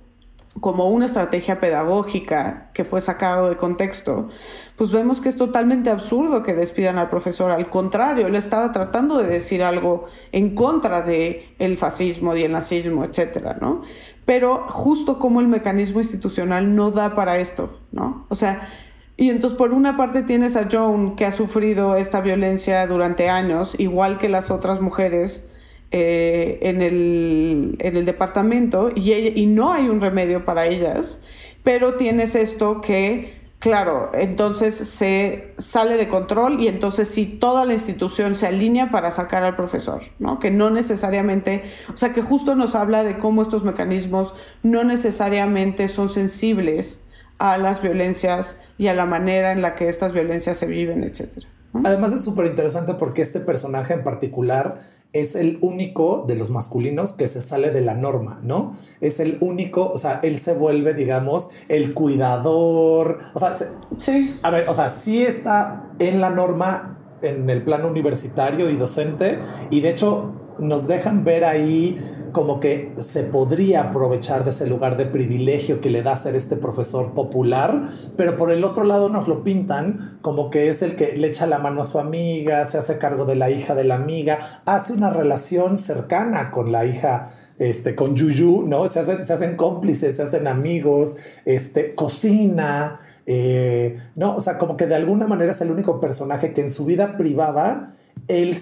Speaker 2: como una estrategia pedagógica que fue sacado de contexto, pues vemos que es totalmente absurdo que despidan al profesor. Al contrario, él estaba tratando de decir algo en contra de el fascismo y el nazismo, etcétera, ¿no? Pero justo como el mecanismo institucional no da para esto, ¿no? O sea, y entonces por una parte tienes a Joan que ha sufrido esta violencia durante años, igual que las otras mujeres eh, en, el, en, el, departamento y, y no hay un remedio para ellas, pero tienes esto que, claro, entonces se sale de control y entonces sí toda la institución se alinea para sacar al profesor, ¿no? Que no necesariamente, o sea, que justo nos habla de cómo estos mecanismos no necesariamente son sensibles a las violencias y a la manera en la que estas violencias se viven, etcétera.
Speaker 4: Además es súper interesante porque este personaje en particular es el único de los masculinos que se sale de la norma, ¿no? Es el único, o sea, él se vuelve, digamos, el cuidador, o sea, sí. A ver, o sea, sí está en la norma en el plano universitario y docente y de hecho nos dejan ver ahí como que se podría aprovechar de ese lugar de privilegio que le da ser este profesor popular, pero por el otro lado nos lo pintan como que es el que le echa la mano a su amiga, se hace cargo de la hija de la amiga, hace una relación cercana con la hija este, con Yuyu, ¿no? Se hacen, se hacen cómplices, se hacen amigos, este, cocina, eh, ¿no? O sea, como que de alguna manera es el único personaje que en su vida privada él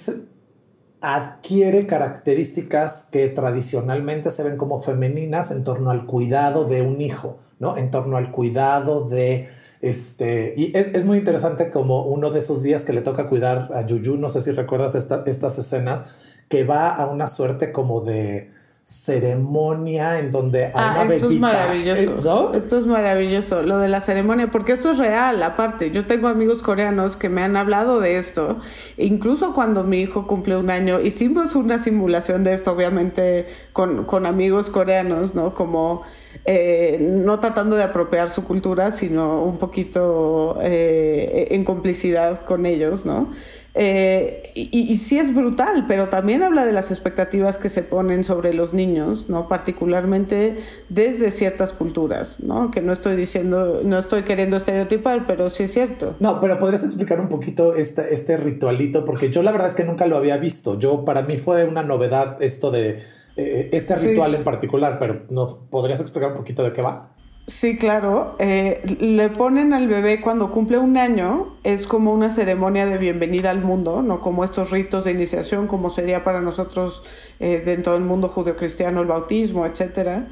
Speaker 4: adquiere características que tradicionalmente se ven como femeninas en torno al cuidado de un hijo, ¿no? En torno al cuidado de este, y es, muy interesante como uno de esos días que le toca cuidar a Yuyu, no sé si recuerdas estas escenas, que va a una suerte como de, ceremonia en donde hay
Speaker 2: ah,
Speaker 4: una
Speaker 2: esto es maravilloso. Esto es maravilloso, lo de la ceremonia, porque esto es real, aparte. Yo tengo amigos coreanos que me han hablado de esto. incluso cuando mi hijo cumple un año, hicimos una simulación de esto, obviamente, con, con amigos coreanos, ¿no? Como eh, no tratando de apropiar su cultura, sino un poquito eh, en complicidad con ellos, ¿no? Eh, y, y, sí es brutal, pero también habla de las expectativas que se ponen sobre los niños, ¿no? Particularmente desde ciertas culturas, ¿no? Que no estoy diciendo, no estoy queriendo estereotipar, pero sí es cierto.
Speaker 4: No, pero podrías explicar un poquito este, este ritualito, porque yo la verdad es que nunca lo había visto. Yo, para mí fue una novedad esto de eh, este ritual en particular, pero ¿nos podrías explicar un poquito de qué va?
Speaker 2: Sí, claro. Eh, le ponen al bebé cuando cumple un año, es como una ceremonia de bienvenida al mundo, no como estos ritos de iniciación, como sería para nosotros eh, dentro del mundo judeocristiano el bautismo, etc.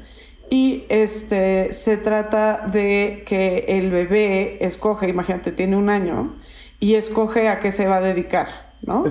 Speaker 2: Y este, se trata de que el bebé escoge, imagínate, tiene un año, y escoge a qué se va a dedicar. ¿no?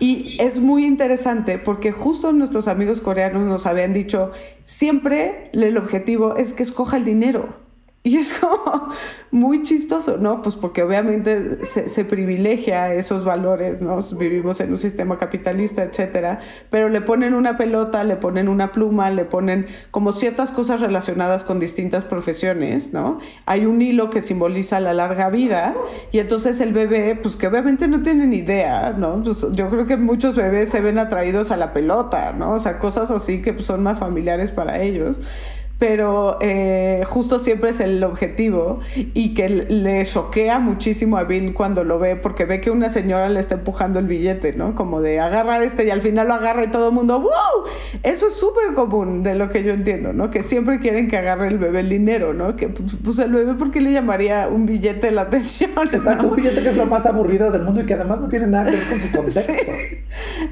Speaker 2: Y es muy interesante porque justo nuestros amigos coreanos nos habían dicho, siempre el objetivo es que escoja el dinero. Y es como muy chistoso, ¿no? Pues porque obviamente se, privilegia esos valores, ¿no? Vivimos en un sistema capitalista, etcétera, pero le ponen una pelota, le ponen una pluma, le ponen como ciertas cosas relacionadas con distintas profesiones, ¿no? Hay un hilo que simboliza la larga vida y entonces el bebé, pues que obviamente no tiene ni idea, ¿no? Pues yo creo que muchos bebés se ven atraídos a la pelota, ¿no? O sea, cosas así que son más familiares para ellos pero eh, justo siempre es el objetivo y que le choquea muchísimo a Bill cuando lo ve porque ve que una señora le está empujando el billete, ¿no? Como de agarrar este y al final lo agarra y todo el mundo, ¡wow! Eso es súper común de lo que yo entiendo, ¿no? Que siempre quieren que agarre el bebé el dinero, ¿no? Que pues, pues el bebé, ¿por qué le llamaría un billete la atención?
Speaker 4: Exacto, un billete que es lo más aburrido del mundo y que además no tiene nada que ver con su contexto.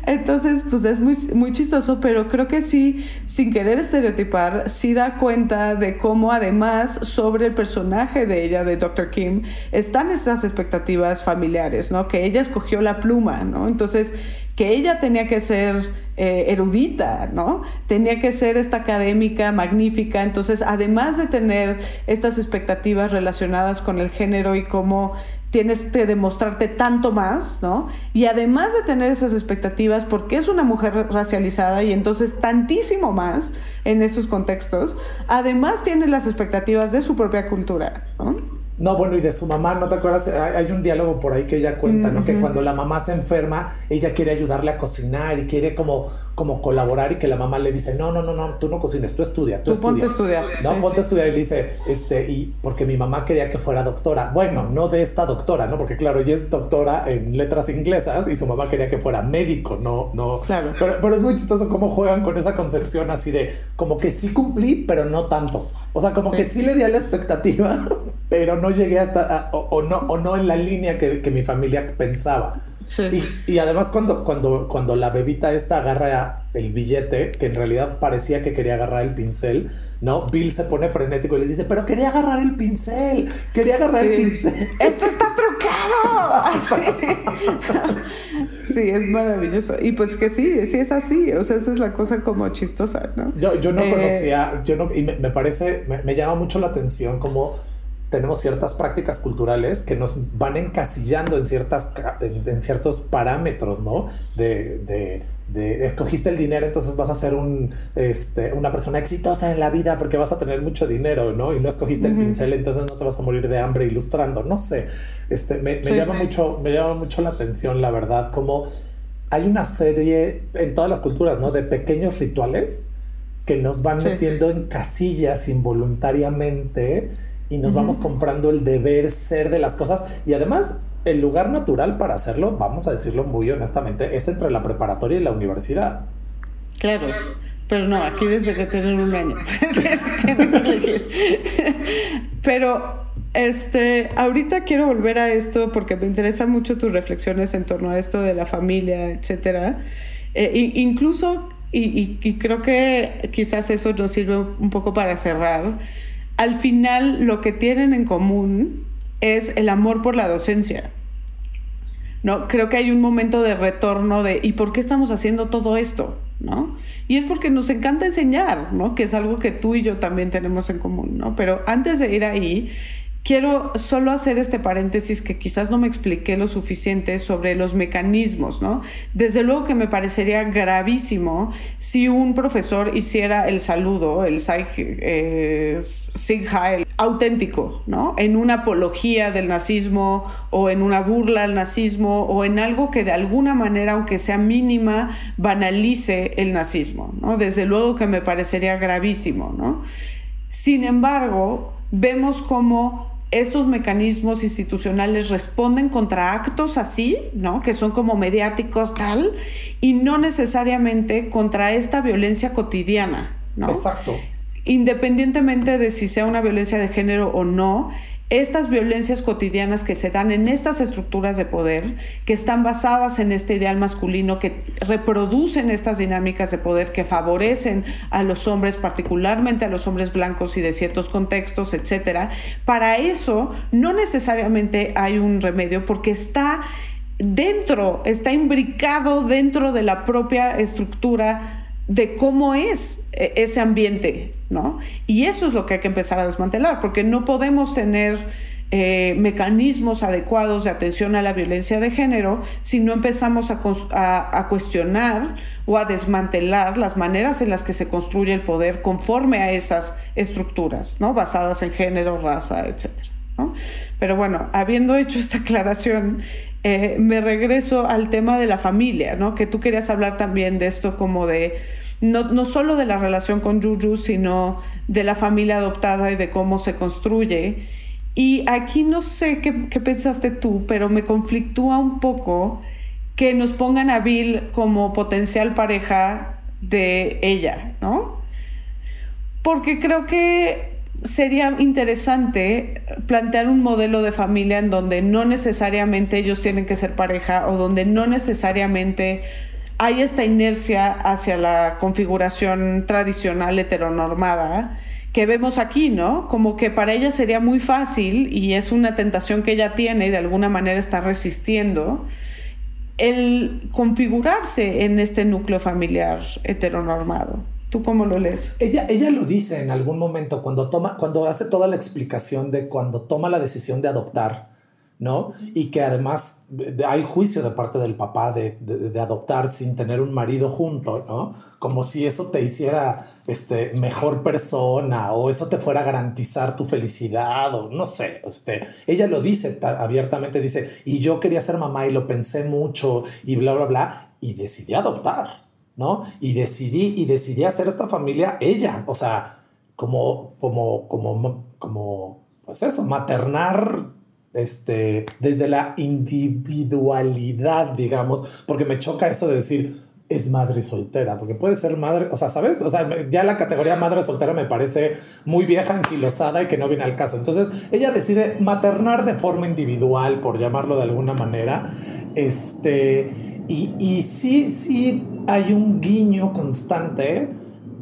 Speaker 2: Entonces, pues es muy, muy chistoso, pero creo que sí, sin querer estereotipar, sí da cuenta de cómo además sobre el personaje de ella, de Dr. Kim, están esas expectativas familiares, ¿no? Que ella escogió la pluma, ¿no? Entonces, que ella tenía que ser eh, erudita, ¿no? Tenía que ser esta académica magnífica. Entonces, además de tener estas expectativas relacionadas con el género y cómo tienes que demostrarte tanto más, ¿no? Y además de tener esas expectativas, porque es una mujer racializada y entonces tantísimo más en esos contextos, además tiene las expectativas de su propia cultura, ¿no?
Speaker 4: No, bueno, y de su mamá, ¿no te acuerdas? Hay un diálogo por ahí que ella cuenta, ¿no? Que cuando la mamá se enferma, ella quiere ayudarle a cocinar y quiere como, como colaborar y que la mamá le dice, no, no, no, no, tú no cocines, tú estudia, tú,
Speaker 2: tú ponte a estudiar.
Speaker 4: No, ponte a estudiar y le dice, este, y porque mi mamá quería que fuera doctora. Bueno, no de esta doctora, ¿no? Porque claro, ella es doctora en letras inglesas y su mamá quería que fuera médico, no, no.
Speaker 2: Claro.
Speaker 4: Pero, pero es muy chistoso cómo juegan con esa concepción así de, como que sí cumplí, pero no tanto. O sea, como que sí le di a la expectativa, pero no llegué hasta, o, no, o no en la línea que, que mi familia pensaba. Sí. Y, y, además cuando, cuando, cuando la bebita esta agarra el billete, que en realidad parecía que quería agarrar el pincel, ¿no? Bill se pone frenético y les dice, pero quería agarrar el pincel, quería agarrar el pincel.
Speaker 2: Esto está trucado. sí. es maravilloso. Y pues que sí, sí es así, o sea, eso es la cosa como chistosa, ¿no?
Speaker 4: Yo, yo no eh, conocía, yo no, y me, me parece, me, me llama mucho la atención como tenemos ciertas prácticas culturales que nos van encasillando en, ciertas, en, ciertos parámetros, ¿no? De, de, escogiste el dinero, entonces vas a ser un, este, una persona exitosa en la vida porque vas a tener mucho dinero, ¿no? Y no escogiste el pincel, entonces no te vas a morir de hambre ilustrando, no sé. Este, me, llama mucho, me llama mucho la atención, la verdad, como hay una serie en todas las culturas, ¿no? De pequeños rituales que nos van metiendo en casillas involuntariamente y nos vamos comprando el deber ser de las cosas y además el lugar natural para hacerlo, vamos a decirlo muy honestamente, es entre la preparatoria y la universidad.
Speaker 2: Claro, pero no, aquí desde que tienen un año. pero este, ahorita quiero volver a esto porque me interesan mucho tus reflexiones en torno a esto de la familia, etcétera. Eh, incluso, y, y creo que quizás eso nos sirve un poco para cerrar al final lo que tienen en común es el amor por la docencia. ¿no? Creo que hay un momento de retorno de ¿y por qué estamos haciendo todo esto? ¿no? Y es porque nos encanta enseñar, ¿no? Que es algo que tú y yo también tenemos en común, ¿no? Pero antes de ir ahí, Quiero solo hacer este paréntesis que quizás no me expliqué lo suficiente sobre los mecanismos, ¿no? Desde luego que me parecería gravísimo si un profesor hiciera el saludo, el eh, Sig Heil auténtico, ¿no? En una apología del nazismo o en una burla al nazismo o en algo que de alguna manera, aunque sea mínima, banalice el nazismo, ¿no? Desde luego que me parecería gravísimo, ¿no? Sin embargo, vemos cómo estos mecanismos institucionales responden contra actos así, ¿no? Que son como mediáticos tal, y no necesariamente contra esta violencia cotidiana, ¿no?
Speaker 4: Exacto.
Speaker 2: Independientemente de si sea una violencia de género o no, estas violencias cotidianas que se dan en estas estructuras de poder, que están basadas en este ideal masculino, que reproducen estas dinámicas de poder, que favorecen a los hombres, particularmente a los hombres blancos y de ciertos contextos, etcétera. Para eso no necesariamente hay un remedio porque está dentro, está imbricado dentro de la propia estructura de cómo es e, ese ambiente, ¿no? Y eso es lo que hay que empezar a desmantelar, porque no podemos tener eh, mecanismos adecuados de atención a la violencia de género si no empezamos a, cuestionar o a desmantelar las maneras en las que se construye el poder conforme a esas estructuras, ¿no? Basadas en género, raza, etc. Pero bueno, habiendo hecho esta aclaración, eh, me regreso al tema de la familia, ¿no? Que tú querías hablar también de esto como de no, no, solo de la relación con Juju, sino de la familia adoptada y de cómo se construye. Y aquí no sé qué, qué pensaste tú, pero me conflictúa un poco que nos pongan a Bill como potencial pareja de ella, ¿no? Porque creo que sería interesante plantear un modelo de familia en donde no necesariamente ellos tienen que ser pareja o donde no necesariamente hay esta inercia hacia la configuración tradicional heteronormada que vemos aquí, ¿no? Como que para ella sería muy fácil y es una tentación que ella tiene y de alguna manera está resistiendo el configurarse en este núcleo familiar heteronormado. ¿Tú cómo lo lees?
Speaker 4: Ella, ella lo dice en algún momento cuando toma, cuando hace toda la explicación de cuando toma la decisión de adoptar, ¿no? Y que además hay juicio de parte del papá de, de, adoptar sin tener un marido junto, ¿no? Como si eso te hiciera este, mejor persona o eso te fuera a garantizar tu felicidad o no sé, este, ella lo dice abiertamente, dice, y yo quería ser mamá y lo pensé mucho y bla, bla, bla, y decidí adoptar. ¿no? Y decidí, y decidí hacer esta familia ella, o sea, como, como, como, como, pues eso, maternar este, desde la individualidad, digamos, porque me choca eso de decir, es madre soltera, porque puede ser madre, o sea, ¿sabes? O sea, ya la categoría madre soltera me parece muy vieja, anquilosada y que no viene al caso. Entonces, ella decide maternar de forma individual, por llamarlo de alguna manera, este, y, y sí, sí hay un guiño constante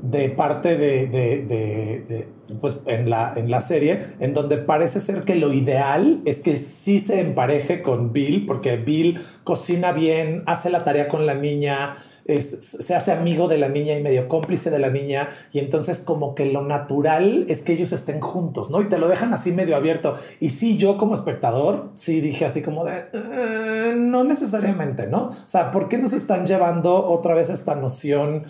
Speaker 4: de parte de, de, de, pues en la, en la serie, en donde parece ser que lo ideal es que sí se empareje con Bill, porque Bill cocina bien, hace la tarea con la niña, se hace amigo de la niña y medio cómplice de la niña y entonces como que lo natural es que ellos estén juntos, ¿no? Y te lo dejan así medio abierto. Y sí, yo como espectador, sí dije así como de, eh, no necesariamente, ¿no? O sea, ¿por qué nos están llevando otra vez esta noción?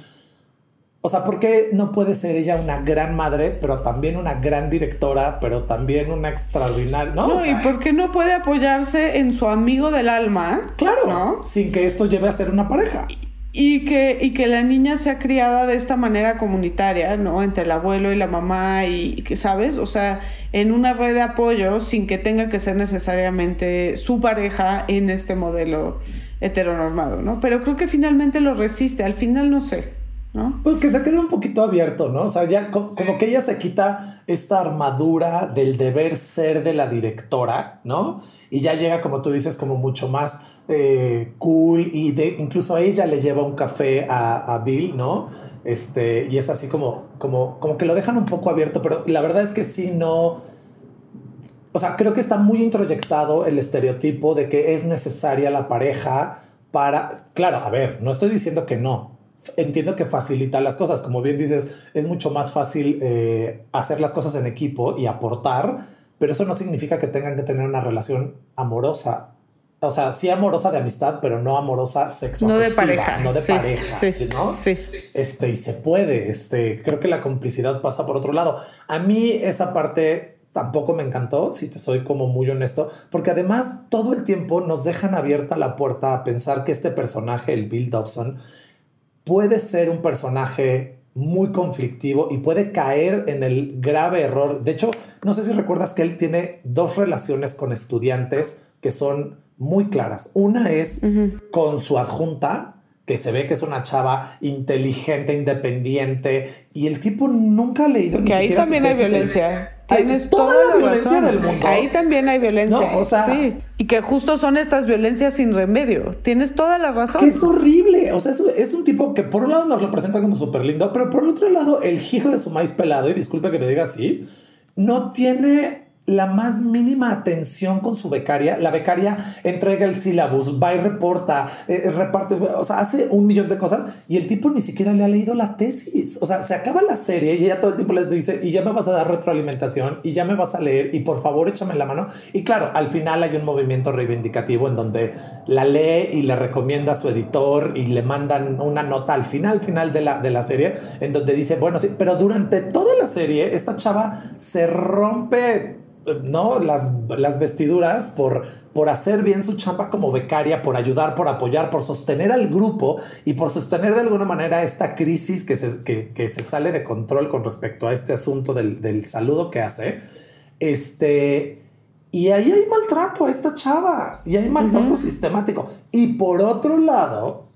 Speaker 4: O sea, ¿por qué no puede ser ella una gran madre, pero también una gran directora, pero también una extraordinaria? No,
Speaker 2: no y por qué no puede apoyarse en su amigo del alma.
Speaker 4: Claro, ¿no? sin que esto lleve a ser una pareja.
Speaker 2: Y que, y que la niña sea criada de esta manera comunitaria, ¿no? Entre el abuelo y la mamá y, que, ¿sabes? O sea, en una red de apoyo sin que tenga que ser necesariamente su pareja en este modelo heteronormado, ¿no? Pero creo que finalmente lo resiste, al final no sé. ¿No?
Speaker 4: Pues que se queda un poquito abierto, ¿no? O sea, ya como, que ella se quita esta armadura del deber ser de la directora, ¿no? Y ya llega, como tú dices, como mucho más eh, cool y de, incluso a ella le lleva un café a, a, Bill, ¿no? Este, y es así como, como, como que lo dejan un poco abierto, pero la verdad es que sí, no... O sea, creo que está muy introyectado el estereotipo de que es necesaria la pareja para... Claro, a ver, no estoy diciendo que no, entiendo que facilita las cosas. Como bien dices, es mucho más fácil eh, hacer las cosas en equipo y aportar, pero eso no significa que tengan que tener una relación amorosa. O sea, sí amorosa de amistad, pero no amorosa sexual.
Speaker 2: No de pareja.
Speaker 4: No de pareja. Sí, ¿no? sí. Este, y se puede. Este, creo que la complicidad pasa por otro lado. A mí esa parte tampoco me encantó, si te soy como muy honesto, porque además todo el tiempo nos dejan abierta la puerta a pensar que este personaje, el Bill Dobson, puede ser un personaje muy conflictivo y puede caer en el grave error. De hecho, no sé si recuerdas que él tiene dos relaciones con estudiantes que son muy claras. Una es con su adjunta, que se ve que es una chava inteligente, independiente, y el tipo nunca ha leído
Speaker 2: que ahí también hay violencia.
Speaker 4: Tienes toda, la, violencia del mundo.
Speaker 2: Ahí también hay violencia. o sea, sí. Y que justo son estas violencias sin remedio. Tienes toda la razón.
Speaker 4: Que es horrible. O sea, es, un tipo que por un lado nos lo presenta como súper lindo, pero por otro lado, el hijo de su maíz pelado, y disculpe que me diga así, no tiene la más mínima atención con su becaria. La becaria entrega el sílabus, va y reporta, eh, reparte, o sea, hace un millón de cosas y el tipo ni siquiera le ha leído la tesis. O sea, se acaba la serie y ella todo el tiempo les dice, y ya me vas a dar retroalimentación y ya me vas a leer y por favor échame la mano. Y claro, al final hay un movimiento reivindicativo en donde la lee y le recomienda a su editor y le mandan una nota al final, final de la, de la serie, en donde dice, bueno, sí, pero durante toda la serie esta chava se rompe ¿no? Las, las vestiduras por, por hacer bien su chamba como becaria, por ayudar, por apoyar, por sostener al grupo y por sostener de alguna manera esta crisis que se, que, se sale de control con respecto a este asunto del, del saludo que hace. Este, y ahí hay maltrato a esta chava y hay maltrato sistemático. Y por otro lado,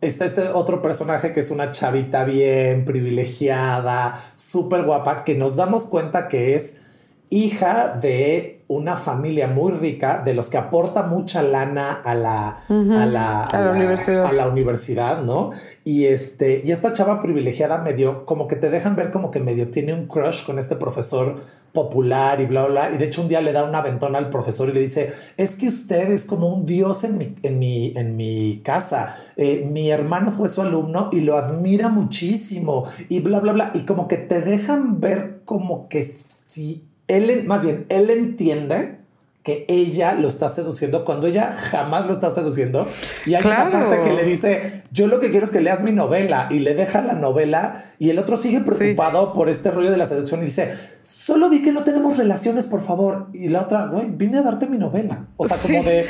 Speaker 4: está este otro personaje que es una chavita bien privilegiada, súper guapa, que nos damos cuenta que es hija de una familia muy rica, de los que aporta mucha lana a la, a la, universidad. a la universidad, ¿no? Y, este, y esta chava privilegiada medio, como que te dejan ver como que medio tiene un crush con este profesor popular y bla, bla, Y de hecho un día le da una ventona al profesor y le dice, es que usted es como un dios en mi, en mi, en mi casa. Eh, mi hermano fue su alumno y lo admira muchísimo y bla, bla, bla. Y como que te dejan ver como que si él, más bien, él entiende que ella lo está seduciendo cuando ella jamás lo está seduciendo. Y hay una parte que le dice, yo lo que quiero es que leas mi novela y le deja la novela y el otro sigue preocupado por este rollo de la seducción y dice, solo di que no tenemos relaciones, por favor. Y la otra, güey, vine a darte mi novela. O sea, como de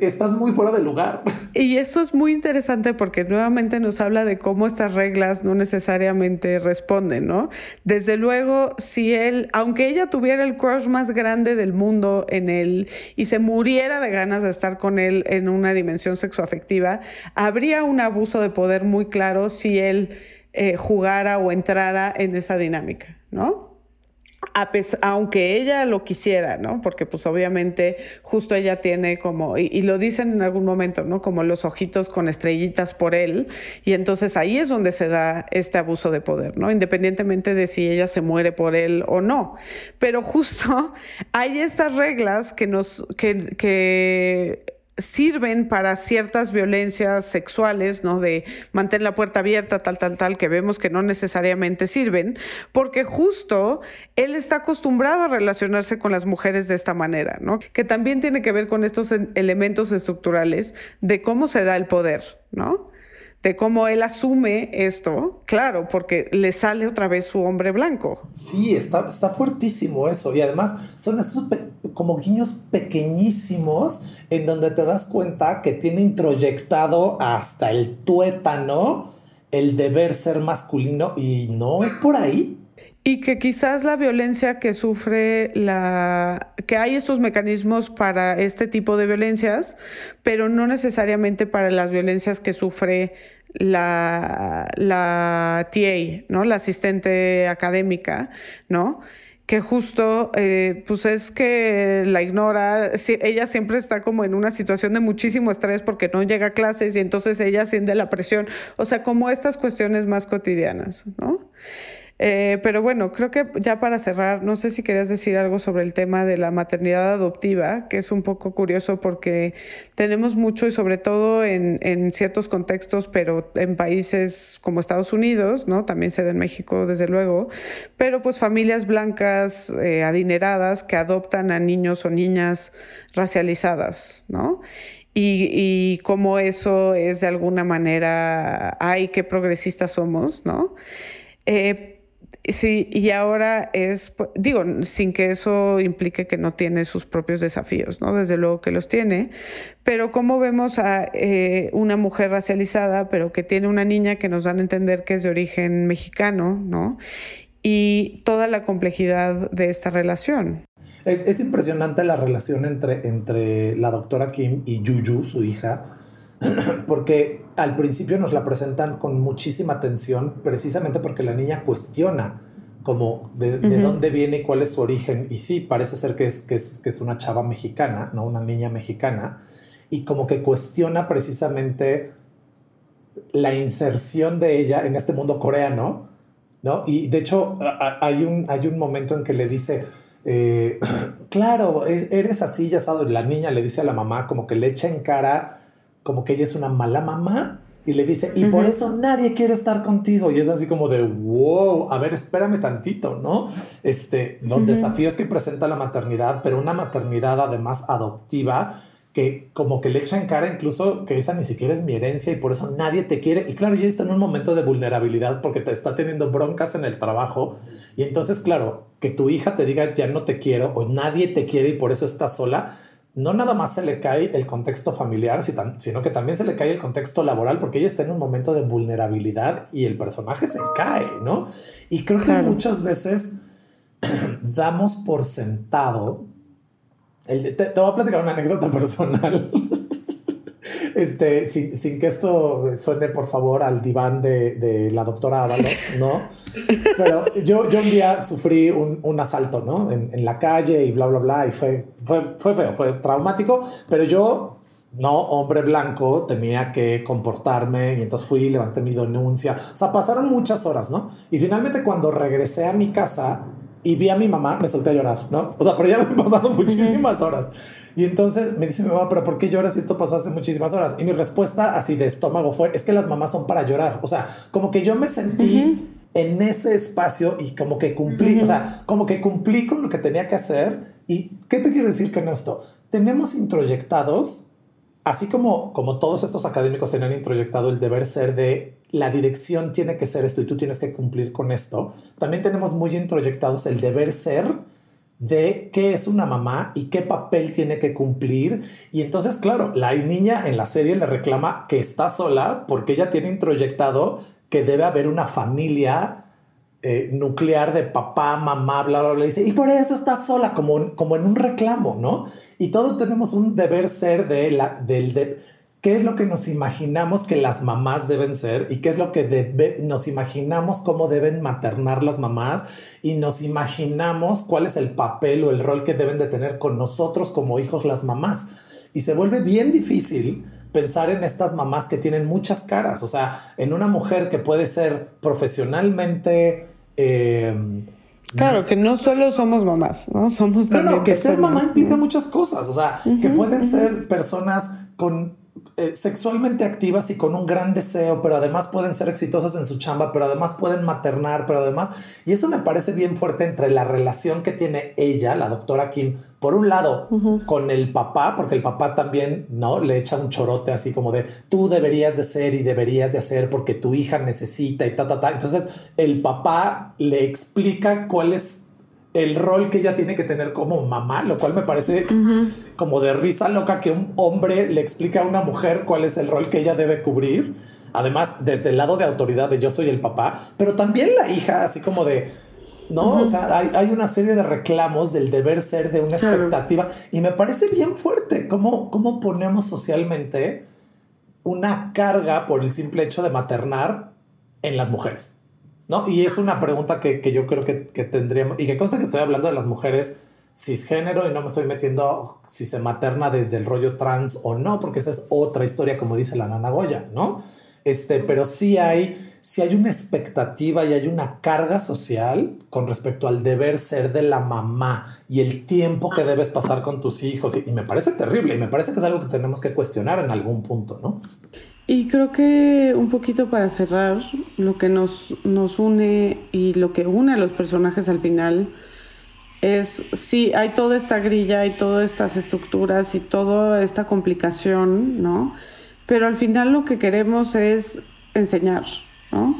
Speaker 4: estás muy fuera de lugar.
Speaker 2: Y eso es muy interesante porque nuevamente nos habla de cómo estas reglas no necesariamente responden, ¿no? Desde luego, si él, aunque ella tuviera el crush más grande del mundo en él y se muriera de ganas de estar con él en una dimensión sexoafectiva, habría un abuso de poder muy claro si él eh, jugara o entrara en esa dinámica, ¿no? Aunque ella lo quisiera, ¿no? Porque pues obviamente justo ella tiene como, y, lo dicen en algún momento, ¿no? Como los ojitos con estrellitas por él, y entonces ahí es donde se da este abuso de poder, ¿no? Independientemente de si ella se muere por él o no. Pero justo hay estas reglas que nos, que, que sirven para ciertas violencias sexuales, ¿no? De mantener la puerta abierta, tal, tal, tal, que vemos que no necesariamente sirven, porque justo él está acostumbrado a relacionarse con las mujeres de esta manera, ¿no? Que también tiene que ver con estos elementos estructurales de cómo se da el poder, ¿no? De cómo él asume esto, claro, porque le sale otra vez su hombre blanco.
Speaker 4: Sí, está, está fuertísimo eso. Y además son estos como guiños pequeñísimos en donde te das cuenta que tiene introyectado hasta el tuétano el deber ser masculino y no es por ahí.
Speaker 2: Y que quizás la violencia que sufre la. que hay estos mecanismos para este tipo de violencias, pero no necesariamente para las violencias que sufre la, la TA, ¿no? La asistente académica, ¿no? que justo, eh, pues es que la ignora, ella siempre está como en una situación de muchísimo estrés porque no llega a clases y entonces ella siente la presión, o sea, como estas cuestiones más cotidianas, ¿no? Eh, pero bueno, creo que ya para cerrar, no sé si querías decir algo sobre el tema de la maternidad adoptiva, que es un poco curioso porque tenemos mucho y sobre todo en, en ciertos contextos, pero en países como Estados Unidos, ¿no? También se da en México, desde luego, pero pues familias blancas eh, adineradas que adoptan a niños o niñas racializadas, ¿no? Y, y cómo eso es de alguna manera, ay, qué progresistas somos, ¿no? Eh, Sí, y ahora es, digo, sin que eso implique que no tiene sus propios desafíos, ¿no? Desde luego que los tiene, pero como vemos a eh, una mujer racializada, pero que tiene una niña que nos dan a entender que es de origen mexicano, ¿no? Y toda la complejidad de esta relación.
Speaker 4: Es, es impresionante la relación entre, entre la doctora Kim y Yuyu, su hija, porque al principio nos la presentan con muchísima atención, precisamente porque la niña cuestiona como de, dónde viene y cuál es su origen. Y sí, parece ser que es, que es, que es una chava mexicana, ¿no? Una niña mexicana. Y como que cuestiona precisamente la inserción de ella en este mundo coreano, ¿no? Y de hecho hay un, hay un momento en que le dice, eh, claro, eres así, ya sabes, la niña le dice a la mamá como que le echa en cara como que ella es una mala mamá y le dice, y por eso nadie quiere estar contigo. Y es así como de, wow, a ver, espérame tantito, ¿no? Este, los desafíos que presenta la maternidad, pero una maternidad además adoptiva que como que le echan cara incluso que esa ni siquiera es mi herencia y por eso nadie te quiere. Y claro, ya está en un momento de vulnerabilidad porque te está teniendo broncas en el trabajo. Y entonces, claro, que tu hija te diga ya no te quiero o nadie te quiere y por eso estás sola, no nada más se le cae el contexto familiar, sino que también se le cae el contexto laboral porque ella está en un momento de vulnerabilidad y el personaje se cae, ¿no? Y creo que muchas veces damos por sentado te, voy a platicar una anécdota personal. Este, sin, que esto suene, por favor, al diván de, la doctora Ábalos, ¿no? Pero yo, yo un día sufrí un, asalto, ¿no? En, la calle y bla, bla, bla, y fue, fue, fue feo, fue traumático, pero yo, no hombre blanco, tenía que comportarme y entonces fui, levanté mi denuncia. O sea, pasaron muchas horas, ¿no? Y finalmente cuando regresé a mi casa, y vi a mi mamá, me solté a llorar, ¿no? O sea, pero ya me han pasado muchísimas horas. Y entonces me dice mi mamá, pero ¿por qué lloras si esto pasó hace muchísimas horas? Y mi respuesta así de estómago fue, es que las mamás son para llorar. O sea, como que yo me sentí en ese espacio y como que cumplí, o sea, como que cumplí con lo que tenía que hacer. ¿Y qué te quiero decir con esto? Tenemos introyectados así como, como todos estos académicos tenían introyectado el deber ser de la dirección tiene que ser esto y tú tienes que cumplir con esto, también tenemos muy introyectados el deber ser de qué es una mamá y qué papel tiene que cumplir. Y entonces, claro, la niña en la serie le reclama que está sola porque ella tiene introyectado que debe haber una familia eh, nuclear de papá, mamá, bla, bla, bla, dice, y por eso estás sola, como, como en un reclamo, ¿no? Y todos tenemos un deber ser de la, del, de, qué es lo que nos imaginamos que las mamás deben ser y qué es lo que nos imaginamos cómo deben maternar las mamás y nos imaginamos cuál es el papel o el rol que deben de tener con nosotros como hijos las mamás. Y se vuelve bien difícil pensar en estas mamás que tienen muchas caras, o sea, en una mujer que puede ser profesionalmente
Speaker 2: eh, claro, que no solo somos mamás, ¿no? Somos
Speaker 4: No, no, que ser mamá implica muchas cosas. O sea, que pueden ser personas con eh, sexualmente activas y con un gran deseo, pero además pueden ser exitosas en su chamba, pero además pueden maternar, pero además, y eso me parece bien fuerte entre la relación que tiene ella, la doctora Kim, por un lado, con el papá, porque el papá también, ¿no? Le echa un chorote así como de, tú deberías de ser y deberías de hacer porque tu hija necesita y ta, ta, ta. Entonces, el papá le explica cuál es el rol que ella tiene que tener como mamá, lo cual me parece como de risa loca que un hombre le explica a una mujer cuál es el rol que ella debe cubrir. Además, desde el lado de autoridad de yo soy el papá, pero también la hija, así como de, ¿no? O sea, hay, una serie de reclamos del deber ser, de una expectativa, y me parece bien fuerte cómo, cómo ponemos socialmente una carga por el simple hecho de maternar en las mujeres. ¿No? Y es una pregunta que, yo creo que, que, tendríamos, y que consta que estoy hablando de las mujeres cisgénero y no me estoy metiendo si se materna desde el rollo trans o no, porque esa es otra historia, como dice la nana Goya, ¿no? Este, pero sí hay, sí hay una expectativa y hay una carga social con respecto al deber ser de la mamá y el tiempo que debes pasar con tus hijos. Y, y me parece terrible y me parece que es algo que tenemos que cuestionar en algún punto, ¿no?
Speaker 2: Y creo que un poquito para cerrar, lo que nos, nos une y lo que une a los personajes al final es, sí, hay toda esta grilla y todas estas estructuras y toda esta complicación, ¿no? Pero al final lo que queremos es enseñar, ¿no?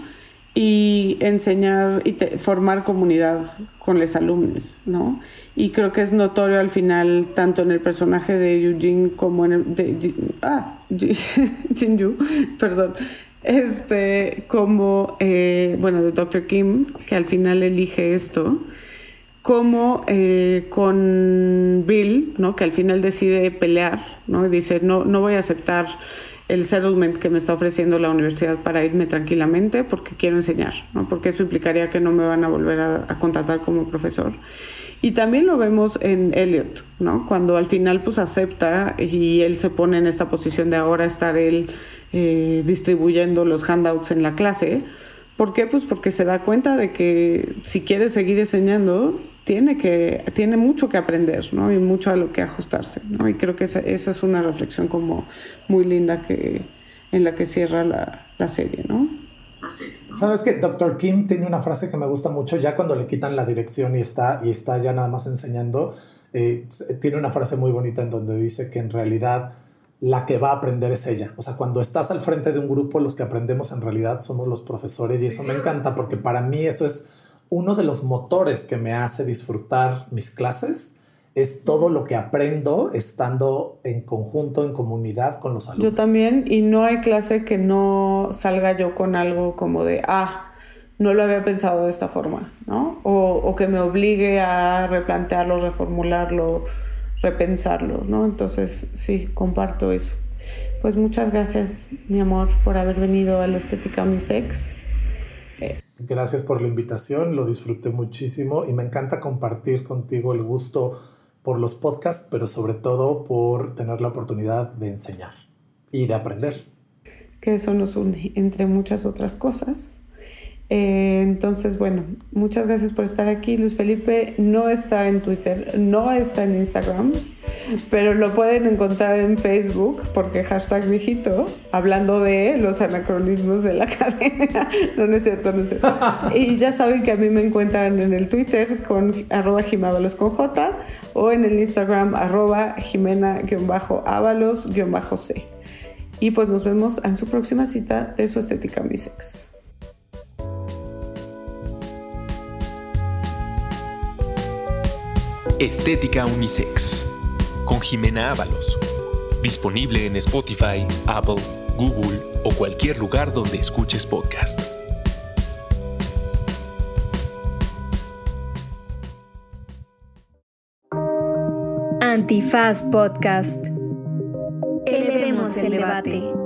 Speaker 2: Y enseñar y formar comunidad con los alumnos, ¿no? Y creo que es notorio al final, tanto en el personaje de Eugene como en el... De, ah, Jinju, perdón. Este, como, eh, bueno, de Dr. Kim, que al final elige esto, como eh, con Bill, ¿no? Que al final decide pelear, ¿no? Y dice, no, no voy a aceptar el settlement que me está ofreciendo la universidad para irme tranquilamente porque quiero enseñar, ¿no? porque eso implicaría que no me van a volver a, contratar como profesor. Y también lo vemos en Elliot, ¿no? cuando al final pues acepta y él se pone en esta posición de ahora estar él eh, distribuyendo los handouts en la clase. ¿Por qué? Pues porque se da cuenta de que si quiere seguir enseñando, tiene, que, tiene mucho que aprender, ¿no? Y mucho a lo que ajustarse, ¿no? Y creo que esa, esa es una reflexión como muy linda que, en la que cierra la, la serie, ¿no?
Speaker 4: Sabes que Dr. Kim tiene una frase que me gusta mucho ya cuando le quitan la dirección y está, y está ya nada más enseñando. eh, tiene una frase muy bonita en donde dice que en realidad la que va a aprender es ella. O sea, cuando estás al frente de un grupo, los que aprendemos en realidad somos los profesores y eso me encanta porque para mí eso es uno de los motores que me hace disfrutar mis clases. Es todo lo que aprendo estando en conjunto, en comunidad con los alumnos.
Speaker 2: Yo también, y no hay clase que no salga yo con algo como de, ah, no lo había pensado de esta forma, ¿no? O, o que me obligue a replantearlo, reformularlo, repensarlo, ¿no? Entonces, sí, comparto eso. Pues muchas gracias, mi amor, por haber venido a la Estética Unisex.
Speaker 4: Es. Gracias por la invitación, lo disfruté muchísimo y me encanta compartir contigo el gusto por los podcasts, pero sobre todo por tener la oportunidad de enseñar y de aprender.
Speaker 2: Que eso nos une, entre muchas otras cosas. Eh, entonces, bueno, muchas gracias por estar aquí. Luis Felipe no está en Twitter, no está en Instagram, pero lo pueden encontrar en Facebook porque hashtag viejito, hablando de los anacronismos de la academia. No, no es cierto, no es cierto. Y ya saben que a mí me encuentran en el Twitter con arroba con J o en el Instagram arroba jimena-ábalos-c. Y pues nos vemos en su próxima cita de su estética unisex.
Speaker 3: Estética Unisex con Jimena Ábalos. Disponible en Spotify, Apple, Google o cualquier lugar donde escuches podcast.
Speaker 1: Antifaz Podcast. Elevemos el debate.